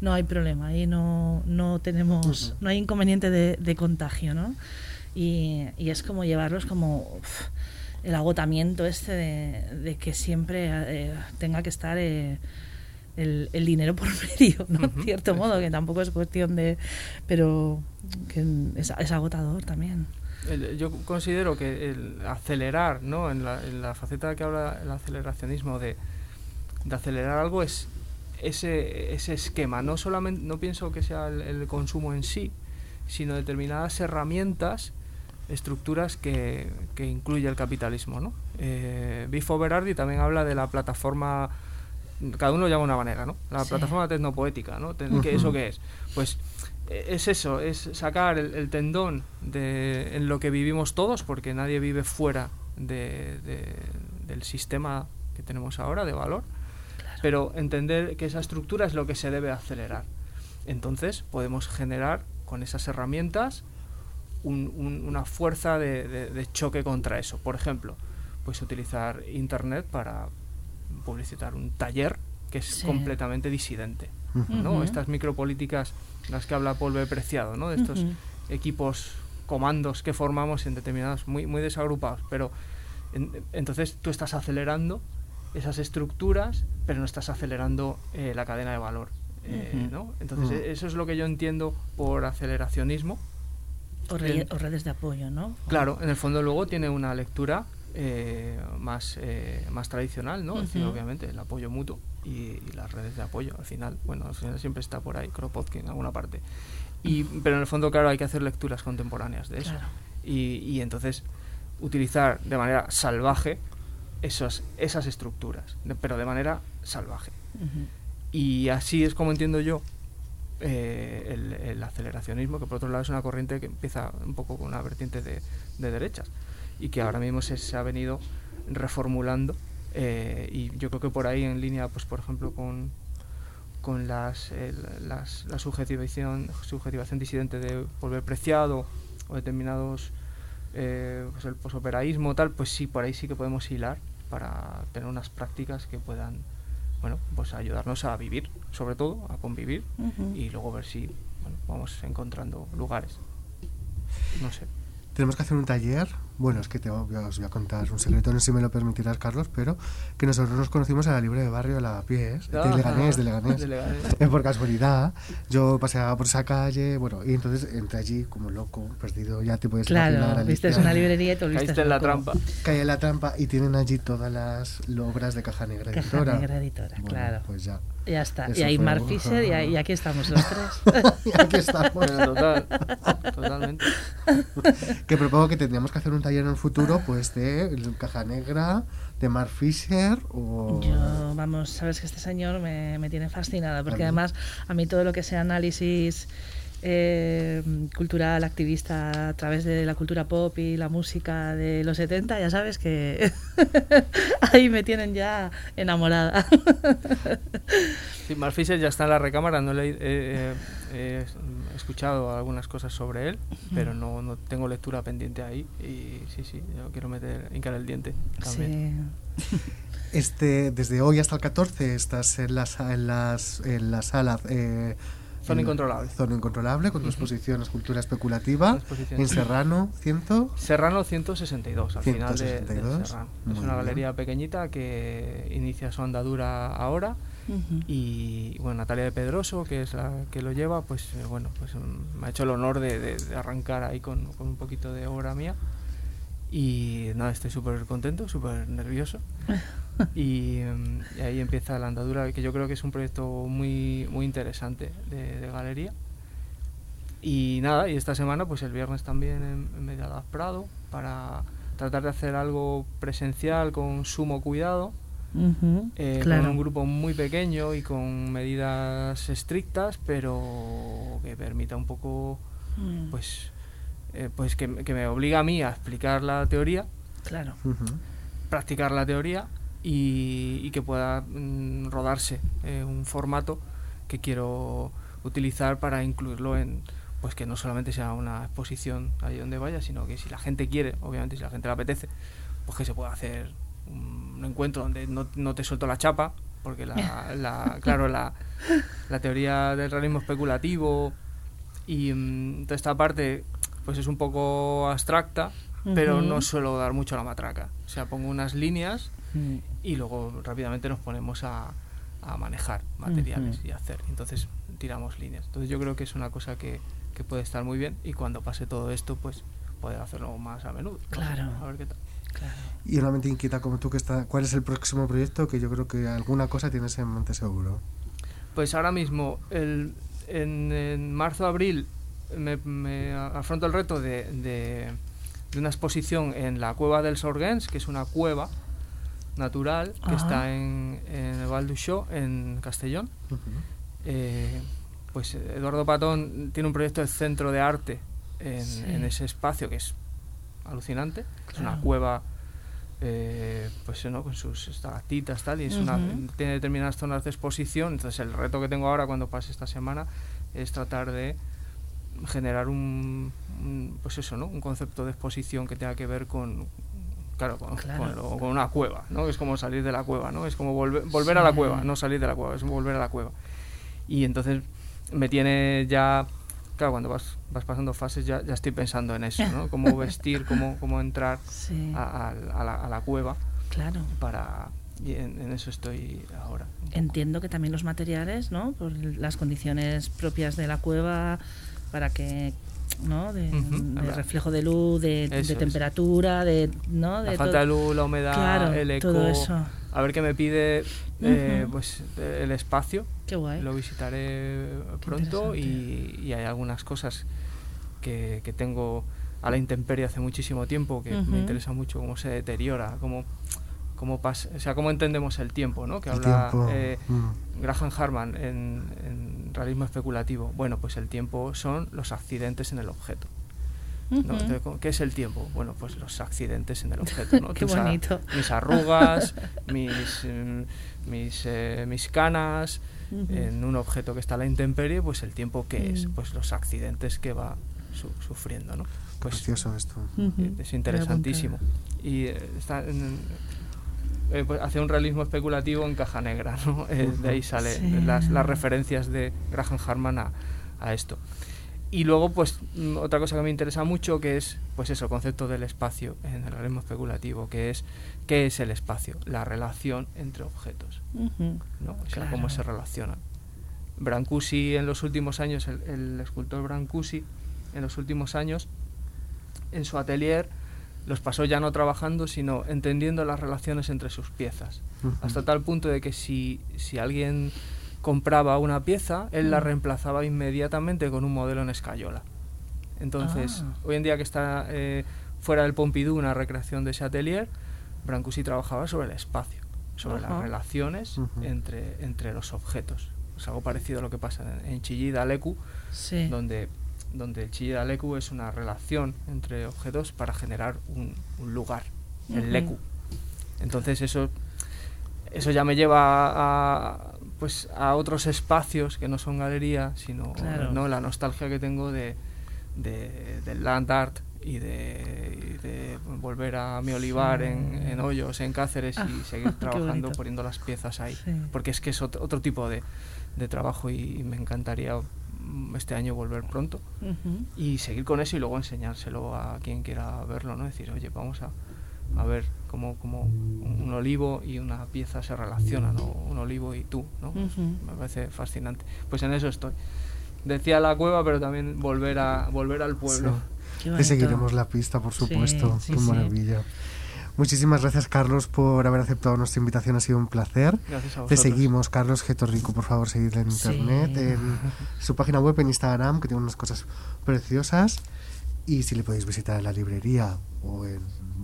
No hay problema, ahí no, no tenemos, no hay inconveniente de, de contagio, ¿no? Y, y es como llevarlos como uf, el agotamiento este de, de que siempre eh, tenga que estar eh, el, el dinero por medio, ¿no? Cierto modo, que tampoco es cuestión de... pero que es, es agotador también. el- yo considero que el acelerar, ¿no? En la, en la faceta que habla el aceleracionismo de, de acelerar algo es ese, ese esquema. No solamente, no pienso que sea el, el consumo en sí, sino determinadas herramientas, estructuras que, que incluye el capitalismo, ¿no? Eh, Bifo Berardi también habla de la plataforma cada uno lo llama de una manera, ¿no? La Sí. plataforma tecnopoética, ¿no? Ten- ¿qué- ¿Eso qué es? Pues eh, es eso, es sacar el, el tendón de, en lo que vivimos todos, porque nadie vive fuera de- de- del sistema que tenemos ahora de valor, pero entender que esa estructura es lo que se debe acelerar. Entonces podemos generar con esas herramientas un- un- una fuerza de, de- de choque contra eso. Por ejemplo, pues utilizar Internet para publicitar un taller que es Sí. completamente disidente. ¿no? Ujú. Estas micropolíticas, las que habla Paul B. Preciado, ¿no? de estos Ujú. equipos, comandos que formamos en determinados, muy, muy desagrupados, pero en- entonces tú estás acelerando esas estructuras, pero no estás acelerando eh, la cadena de valor. eh. ¿no? Entonces, eso es lo que yo entiendo por aceleracionismo. O, re- En- o redes de apoyo, ¿no? Claro, en el fondo luego tiene una lectura eh, más, eh, más tradicional, ¿no? Es decir, obviamente el apoyo mutuo y, y las redes de apoyo al final, bueno, al final siempre está por ahí, Kropotkin en alguna parte. Y, pero en el fondo, claro, hay que hacer lecturas contemporáneas de eso. Claro. Y, y entonces utilizar de manera salvaje esas, esas estructuras, de- pero de manera salvaje. Y así es como entiendo yo eh, el, el aceleracionismo, que por otro lado es una corriente que empieza un poco con una vertiente de, de derechas y que ahora mismo se, se ha venido reformulando. eh, y yo creo que por ahí en línea, pues por ejemplo, con, con las- la subjetivación, subjetivación disidente de volver preciado o determinados, eh, pues el posoperaísmo, tal, pues sí, por ahí sí que podemos hilar para tener unas prácticas que puedan bueno, pues ayudarnos a vivir, sobre todo, a convivir Ujú. y luego ver si bueno, vamos encontrando lugares. No sé. Tenemos que hacer un taller. Bueno, es que te voy a- os voy a contar un secreto, no sé si me lo permitirás, Carlos, pero que nosotros nos conocimos en la libre de barrio Lavapiés, de Ah, Leganés, de Leganés. de Leganés. Eh, Por casualidad, yo paseaba por esa calle, bueno, y entonces entré allí como loco, perdido, ya te puedes imaginar, Claro, viste Alicia. una librería y te volviste Caíste en la loco. trampa. Caí en la trampa y tienen allí todas las obras de Caja Negra Caja Editora. Negra Editora, Bueno, claro. Pues ya. Ya está. Eso y ahí Mark un- Fisher y, aquí estamos los tres. y aquí estamos. Total, totalmente. que propongo que tendríamos que hacer un taller en el futuro, pues de Caja Negra, de Mark Fisher o... Yo, vamos, sabes que este señor me, me tiene fascinada, porque además a mí todo lo que sea análisis eh, cultural, activista a través de la cultura pop y la música de los 70, ya sabes que ahí me tienen ya enamorada. Sí, Mark Fisher ya está en la recámara, no le he, he- he- he escuchado algunas cosas sobre él, pero no, no tengo lectura pendiente ahí y sí, sí, yo quiero meter, hincar el diente también. Sí. Este, desde hoy hasta el 14 estás en la, sa- en las, en la sala... Eh, Zona en- Incontrolable. Zona Incontrolable, con tu exposición Escultura Especulativa, Exposición. en Serrano 100. Serrano 162, al final de- de, 162, Serrano. muy Es una bien. galería pequeñita que inicia su andadura ahora y bueno, Natalia de Pedroso, que es la que lo lleva, pues eh, bueno, pues mm, me ha hecho el honor de, de- de arrancar ahí con, con un poquito de obra mía y nada, estoy súper contento, súper nervioso y, mm, y ahí empieza la andadura, que yo creo que es un proyecto muy, muy interesante de, de galería. Y nada, y esta semana, pues el viernes también en, en Medialab Prado, para tratar de hacer algo presencial con sumo cuidado, eh, claro. con un grupo muy pequeño y con medidas estrictas, pero que permita un poco, Mm, pues, eh, pues que, me- que me obliga a mí a explicar la teoría, claro. Practicar la teoría y, y que pueda mm, rodarse eh, un formato que quiero utilizar para incluirlo en pues que no solamente sea una exposición ahí donde vaya, sino que si la gente quiere, obviamente si la gente le apetece, pues que se pueda hacer un encuentro donde no, no te suelto la chapa, porque la, la- claro, la, la teoría del realismo especulativo y mm, toda esta parte pues es un poco abstracta, pero no suelo dar mucho la matraca. O sea, pongo unas líneas Mm, y luego rápidamente nos ponemos a, a manejar materiales Ujú. y hacer. Entonces tiramos líneas. Entonces yo creo que es una cosa que, que puede estar muy bien y cuando pase todo esto, pues poder hacerlo más a menudo. No Claro. a ver qué tal. claro. Y una mente inquieta como tú, que está, ¿cuál es el próximo proyecto? Que yo creo que alguna cosa tienes en mente seguro. Pues ahora mismo, el, en, en marzo-abril, me, me afronto el reto de, de- de una exposición en la cueva del Sorgens, que es una cueva natural que Ajá. está en, en el Val d'Uixó, en Castellón. Eh, pues Eduardo Patón tiene un proyecto de centro de arte en, Sí. en ese espacio que es alucinante. Es una Claro. cueva, eh, pues ¿no? con sus estalactitas tal, y es una, Ujú. tiene determinadas zonas de exposición. Entonces el reto que tengo ahora cuando pase esta semana es tratar de generar un, pues eso, ¿no? un concepto de exposición que tenga que ver con, claro, con, Claro. con lo- con una cueva, ¿no? Es como salir de la cueva, ¿no? Es como volver, volver a la Sí. cueva, no salir de la cueva, es volver a la cueva. Y entonces me tiene ya, claro, cuando vas, vas pasando fases ya, ya estoy pensando en eso, ¿no? Cómo vestir, cómo, cómo entrar Sí, a, a- a la, a la cueva claro. para... Y en, en eso estoy ahora. Entiendo que también los materiales, ¿no? Por las condiciones propias de la cueva, para que, ¿no? De, reflejo de luz, de, temperatura, de, ¿no? La de falta todo- de luz, la humedad, Claro, el eco... todo eso. A ver qué me pide eh, pues el espacio Qué guay. Lo visitaré pronto y, y hay algunas cosas que, que tengo a la intemperie hace muchísimo tiempo que me interesa mucho cómo se deteriora, cómo, cómo pasa, o sea, cómo entendemos el tiempo, ¿no? Que El habla eh, mm. Graham Harman en, en realismo especulativo. Bueno, pues el tiempo son los accidentes en el objeto. ¿no? Ujú. Entonces, ¿cómo- ¿Qué es el tiempo? Bueno, pues los accidentes en el objeto. ¿no? Qué Tus a- bonito. mis arrugas, mis, mm, mis, eh, mis canas, en un objeto que está a la intemperie, pues el tiempo que es, Mm. pues los accidentes que va su- sufriendo, ¿no? Pues Precioso esto. Es interesantísimo. Y eh, está en- eh, pues, hace un realismo especulativo en caja negra, ¿no? Eh, de ahí salen Sí. las, las referencias de Graham Harman a, a esto. Y luego, pues, mm, otra cosa que me interesa mucho, que es, pues eso, el concepto del espacio en el realismo especulativo, que es, ¿qué es el espacio? La relación entre objetos. Ujú. ¿no? O sea, Claro. cómo se relacionan. Brancusi en los últimos años, el, el escultor Brancusi en los últimos años, en su atelier, los pasó ya no trabajando, sino entendiendo las relaciones entre sus piezas. Hasta tal punto de que si, si alguien compraba una pieza, él la Mm. reemplazaba inmediatamente con un modelo en escayola. Entonces, Ah. hoy en día que está eh, fuera del Pompidou una recreación de ese atelier, Brancusi trabajaba sobre el espacio, sobre las relaciones entre, entre los objetos. Es algo parecido a lo que pasa en, en Chillida Sí. donde, donde el Chillida D'Alecu es una relación entre objetos para generar un, un lugar, el Ujú. Lecu. Entonces eso, eso ya me lleva a, pues, a otros espacios que no son galería, sino Claro. ¿no? la nostalgia que tengo de, de- del land art y de, y de volver a mi olivar en, Sí. en Hoyos, en Cáceres Ah, y seguir qué trabajando poniendo las piezas ahí. Sí. Porque es que es otro, otro tipo de, de trabajo y, me encantaría este año volver pronto y seguir con eso y luego enseñárselo a quien quiera verlo, ¿no? Decir, oye, vamos a, a ver cómo, cómo un olivo y una pieza se relacionan, o un olivo y tú, ¿no? Ujú. Me parece fascinante. Pues en eso estoy. Decía la cueva, pero también volver a volver al pueblo. Sí. Te seguiremos la pista, por supuesto. sí, Qué sí. maravilla. Muchísimas gracias, Carlos, por haber aceptado nuestra invitación. Ha sido un placer. Gracias a Te vosotros. seguimos, Carlos Getorrico, por favor, seguidle en Sí. internet, en su página web, en Instagram, que tiene unas cosas preciosas. Y si le podéis visitar en la librería o en,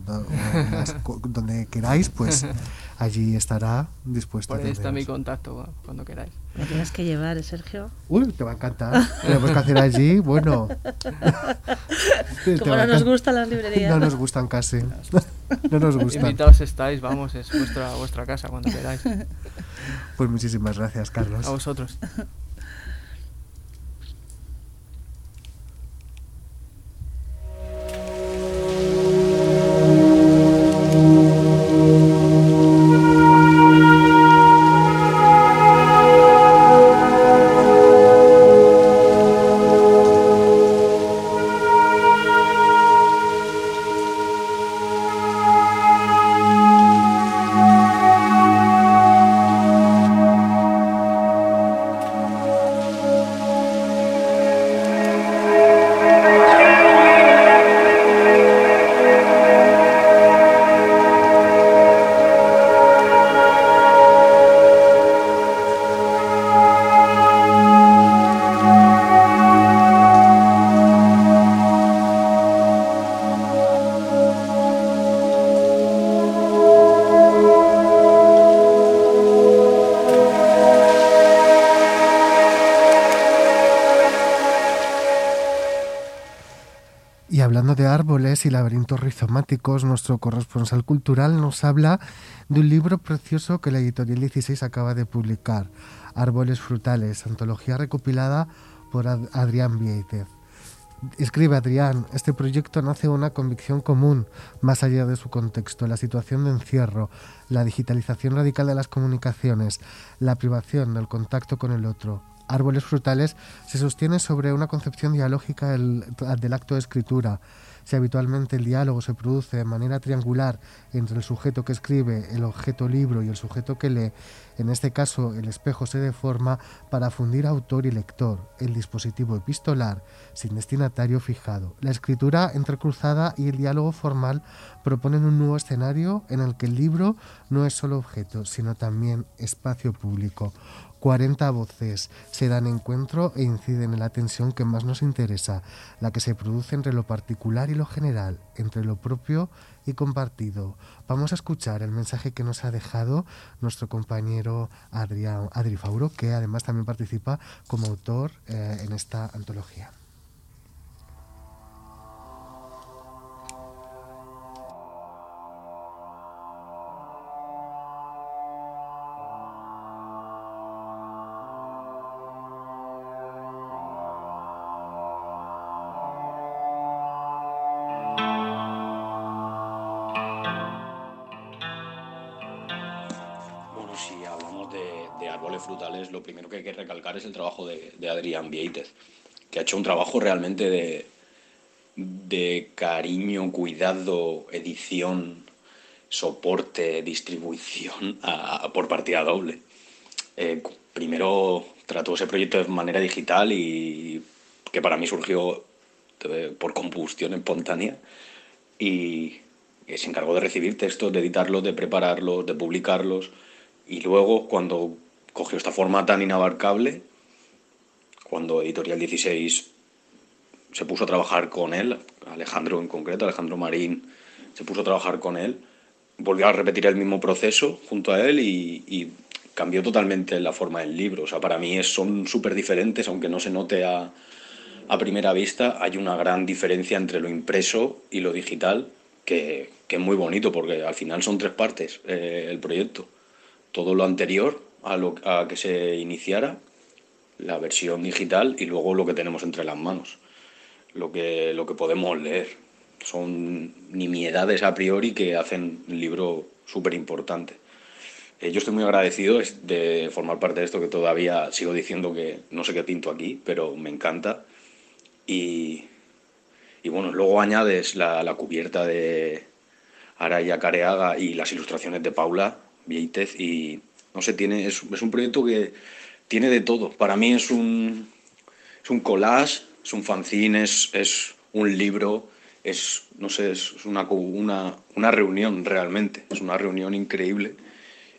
o en las donde queráis, pues allí estará dispuesto Por ahí a está mi contacto, cuando queráis. Me tienes que llevar, ¿eh, Sergio. Uy, te va a encantar. Tenemos que hacer allí, bueno. Como no nos gustan las librerías. No nos gustan casi. No nos gustan. Invitados estáis, vamos, es vuestra, vuestra casa cuando queráis. Pues muchísimas gracias, Carlos. A vosotros. Y laberintos rizomáticos, nuestro corresponsal cultural nos habla de un libro precioso que la editorial 16 acaba de publicar, Árboles frutales, antología recopilada por Ad- Adrián Vieitez. Escribe Adrián, este proyecto nace de una convicción común, más allá de su contexto, la situación de encierro, la digitalización radical de las comunicaciones, la privación del contacto con el otro. Árboles frutales se sostiene sobre una concepción dialógica del, del acto de escritura, si habitualmente el diálogo se produce de manera triangular entre el sujeto que escribe, el objeto libro y el sujeto que lee, en este caso el espejo se deforma para fundir autor y lector, el dispositivo epistolar sin destinatario fijado. La escritura entrecruzada y el diálogo formal proponen un nuevo escenario en el que el libro no es solo objeto, sino también espacio público. 40 voces se dan encuentro e inciden en la tensión que más nos interesa, la que se produce entre lo particular y lo general, entre lo propio y compartido. Vamos a escuchar el mensaje que nos ha dejado nuestro compañero Adrián, Adri Fauro, que además también participa como autor eh, en esta antología. Recalcar es el trabajo de, de Adrián Vieitez, que ha hecho un trabajo realmente de, de cariño, cuidado, edición, soporte, distribución a- a- por partida doble. Eh, primero trató ese proyecto de manera digital y que para mí surgió eh, por combustión espontánea y se encargó de recibir textos, de editarlos, de prepararlos, de publicarlos y luego cuando cogió esta forma tan inabarcable, cuando Editorial 16 se puso a trabajar con él, Alejandro en concreto, Alejandro Marín, se puso a trabajar con él, volvió a repetir el mismo proceso junto a él y, y cambió totalmente la forma del libro. O sea, para mí son súper diferentes, aunque no se note a, a primera vista, hay una gran diferencia entre lo impreso y lo digital, que, que es muy bonito, porque al final son tres partes eh, el proyecto. Todo lo anterior a, lo, que se iniciara, la versión digital y luego lo que tenemos entre las manos, lo que, lo que podemos leer. Son nimiedades a priori que hacen el libro súper importante. Eh, yo estoy muy agradecido de formar parte de esto que todavía sigo diciendo que no sé qué pinto aquí, pero me encanta. Y, y bueno, luego añades la, la cubierta de Araya Careaga y las ilustraciones de Paula Vieitez y no sé, tiene, es, es un proyecto que tiene de todo. Para mí es un, es un collage, es un fanzine, es, es un libro, es, no sé, es una, una, una reunión realmente, es una reunión increíble.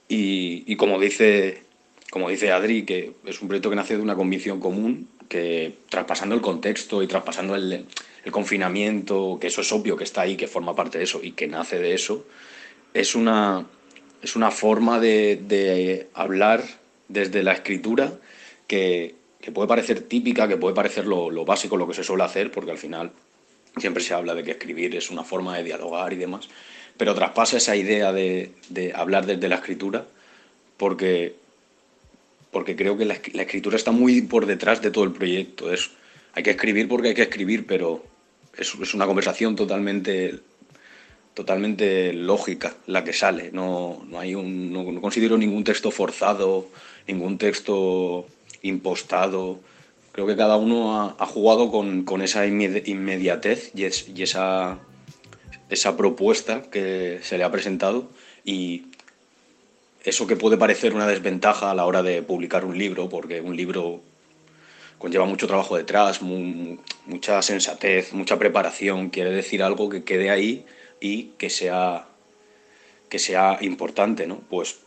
Y, y como, dice, como dice Adri, que es un proyecto que nace de una convicción común, que traspasando el contexto y traspasando el, el confinamiento, que eso es obvio que está ahí, que forma parte de eso y que nace de eso, es una, es una forma de, de hablar desde la escritura que, que puede parecer típica, que puede parecer lo, lo básico, lo que se suele hacer, porque al final siempre se habla de que escribir es una forma de dialogar y demás, pero traspasa esa idea de, de hablar desde la escritura porque, porque creo que la, la escritura está muy por detrás de todo el proyecto. Es, hay que escribir porque hay que escribir, pero es, es una conversación totalmente totalmente lógica la que sale. No, no, hay un, no, no considero ningún texto forzado, ningún texto impostado. Creo que cada uno ha, ha jugado con, con esa inmedi- inmediatez y, es- y esa, esa propuesta que se le ha presentado y eso que puede parecer una desventaja a la hora de publicar un libro, porque un libro conlleva mucho trabajo detrás, mu- mucha sensatez, mucha preparación, quiere decir algo que quede ahí y que sea, que sea importante, ¿no? Pues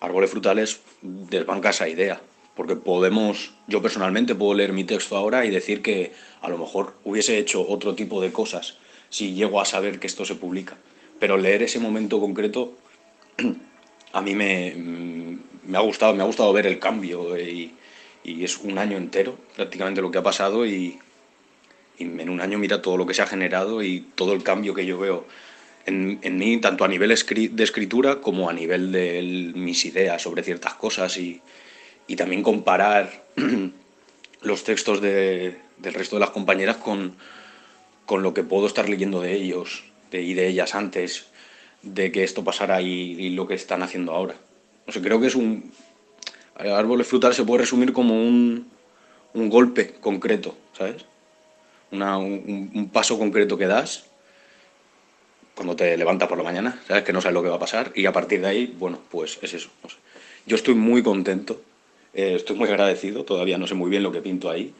Árboles Frutales desbanca esa idea, porque podemos, yo personalmente puedo leer mi texto ahora y decir que a lo mejor hubiese hecho otro tipo de cosas si llego a saber que esto se publica, pero leer ese momento concreto a mí me, mm, me ha gustado, me ha gustado ver el cambio eh, y, y es un año entero prácticamente lo que ha pasado y, y en un año mira todo lo que se ha generado y todo el cambio que yo veo en, en mí, tanto a nivel de escritura como a nivel de el- mis ideas sobre ciertas cosas y, y también comparar los textos de- del resto de las compañeras con, con lo que puedo estar leyendo de ellos de- y de ellas antes de que esto pasara y, y lo que están haciendo ahora. No sé, creo que es un... Árboles frutales se puede resumir como un, un golpe concreto, ¿sabes? Una- un, paso concreto que das cuando te levantas por la mañana, ¿sabes? Que no sabes lo que va a pasar y a partir de ahí, bueno, pues es eso. no. Yo estoy muy contento, eh, estoy muy agradecido, todavía no sé muy bien lo que pinto ahí,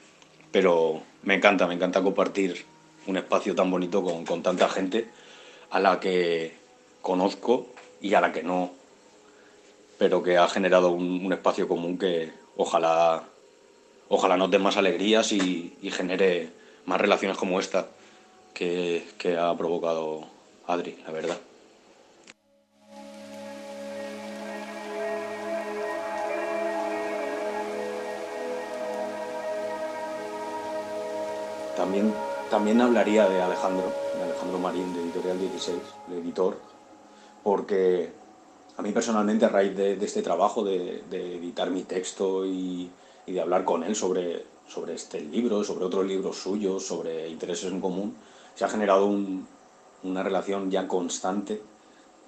pero me encanta, me encanta compartir un espacio tan bonito con, con tanta gente a la que conozco y a la que no, pero que ha generado un, un espacio común que ojalá, ojalá nos dé más alegrías y, y genere más relaciones como esta que, que ha provocado Adri, la verdad. También, también hablaría de Alejandro, de Alejandro Marín, de Editorial 16, el editor, porque a mí personalmente a raíz de, este trabajo, de, editar mi texto y de hablar con él sobre, sobre este libro, sobre otros libros suyos, sobre intereses en común, se ha generado un- una relación ya constante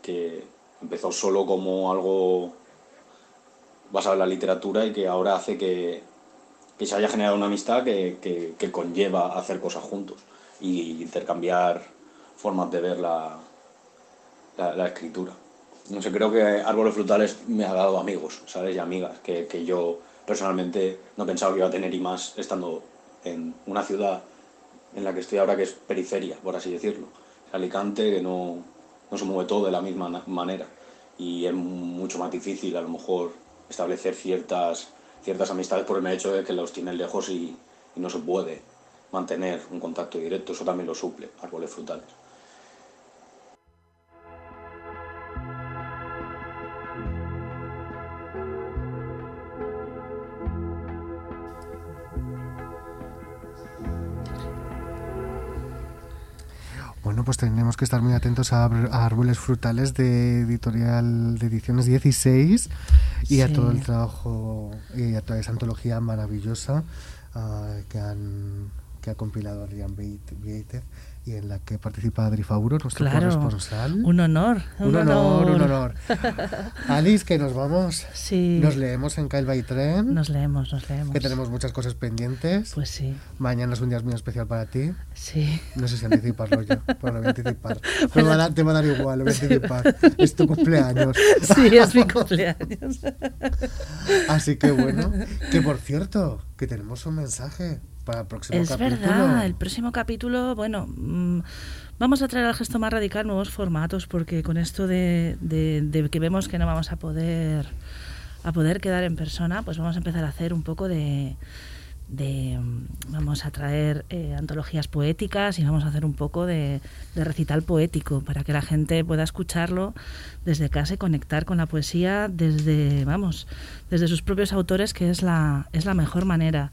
que empezó solo como algo basado en la literatura y que ahora hace que, que se haya generado una amistad que, que- que conlleva hacer cosas juntos y intercambiar formas de ver la, la, la escritura. No sé, creo que Árboles Frutales me ha dado amigos, ¿sabes? Y amigas que, que yo personalmente no pensaba que iba a tener y más estando en una ciudad en la que estoy ahora que es periferia, por así decirlo. Alicante, que no, no se mueve todo de la misma manera y es mucho más difícil a lo mejor establecer ciertas, ciertas amistades por el hecho de que los tienen lejos y no se puede mantener un contacto directo. Eso también lo suple Árboles Frutales. Pues tenemos que estar muy atentos a, Árboles Frutales de Editorial de Ediciones 16 y a todo el trabajo y a toda esa antología maravillosa ah, que, han, que ha compilado Adrián Beit- Bieitez y en la que participa Adri Fauro, nuestro Claro, corresponsal. un honor. Un honor, un honor. Alice, que nos vamos. Sí. Nos leemos en Kyle by Tren. Nos leemos, nos leemos. Que tenemos muchas cosas pendientes. Pues sí, Mañana es un día muy especial para ti. sí. No sé si anticiparlo yo, pero lo voy a anticipar. Me va a dar- te va a dar igual, lo voy a anticipar. Es tu cumpleaños. Sí, es mi cumpleaños. Así que bueno, que por cierto, que tenemos un mensaje para el próximo Es capítulo. verdad, el próximo capítulo, bueno, mm, vamos a traer al gesto más radical nuevos formatos porque con esto de, de- de que vemos que no vamos a poder a poder quedar en persona, pues vamos a empezar a hacer un poco de, de, mm, vamos a traer eh, antologías poéticas y vamos a hacer un poco de, de recital poético para que la gente pueda escucharlo desde casa y conectar con la poesía desde, vamos, desde sus propios autores, que es la, es la mejor manera.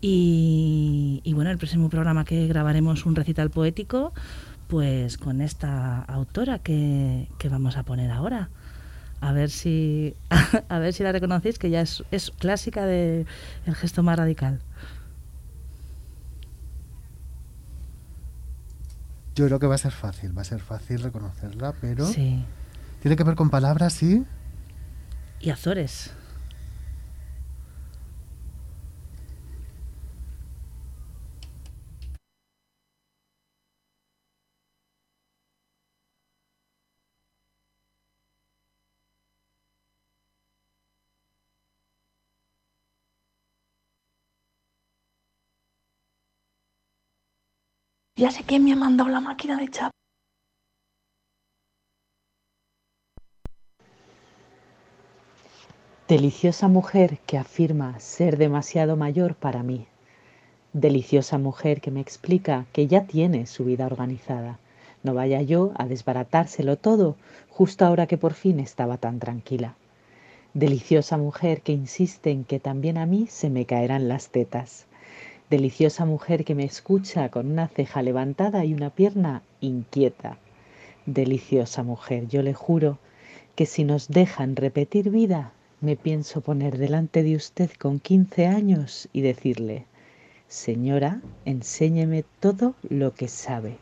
Y, y bueno, el próximo programa que grabaremos un recital poético, pues con esta autora que, que vamos a poner ahora. A ver si a ver si la reconocéis, que ya es, es clásica de El gesto más radical. Yo creo que va a ser fácil, va a ser fácil reconocerla, pero Sí. tiene que ver con palabras, ¿sí? Y Azores. Ya sé quién me ha mandado la máquina de chapa. Deliciosa mujer que afirma ser demasiado mayor para mí. Deliciosa mujer que me explica que ya tiene su vida organizada. No vaya yo a desbaratárselo todo justo ahora que por fin estaba tan tranquila. Deliciosa mujer que insiste en que también a mí se me caerán las tetas. Deliciosa mujer que me escucha con una ceja levantada y una pierna inquieta. Deliciosa mujer, yo le juro que si nos dejan repetir vida, me pienso poner delante de usted con 15 años y decirle, Señora, enséñeme todo lo que sabe.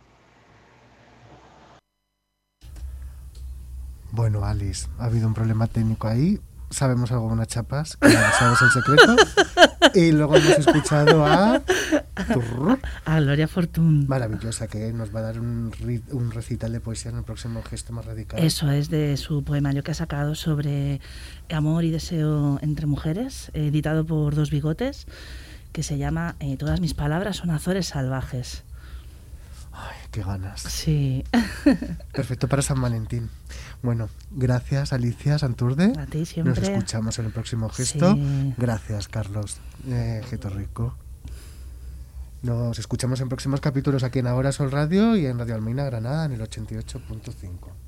Bueno, Alice, ha habido un problema técnico ahí. Sabemos algo de unas chapas, que sabes el secreto. Y luego hemos escuchado a... Turr, A Gloria Fortune. Maravillosa, que nos va a dar un, un recital de poesía en el próximo gesto más radical. Eso es de su poemario que ha sacado sobre amor y deseo entre mujeres, editado por Dos Bigotes, que se llama eh, Todas mis palabras son azores salvajes. Ay, qué ganas. Sí. Perfecto para San Valentín. Bueno, gracias Alicia Santurde. A ti Nos escuchamos en el próximo gesto. Sí. Gracias, Carlos. Eh, Geto Rico. Nos escuchamos en próximos capítulos aquí en Ahora Sol Radio y en Radio Almeina Granada en el 88.5.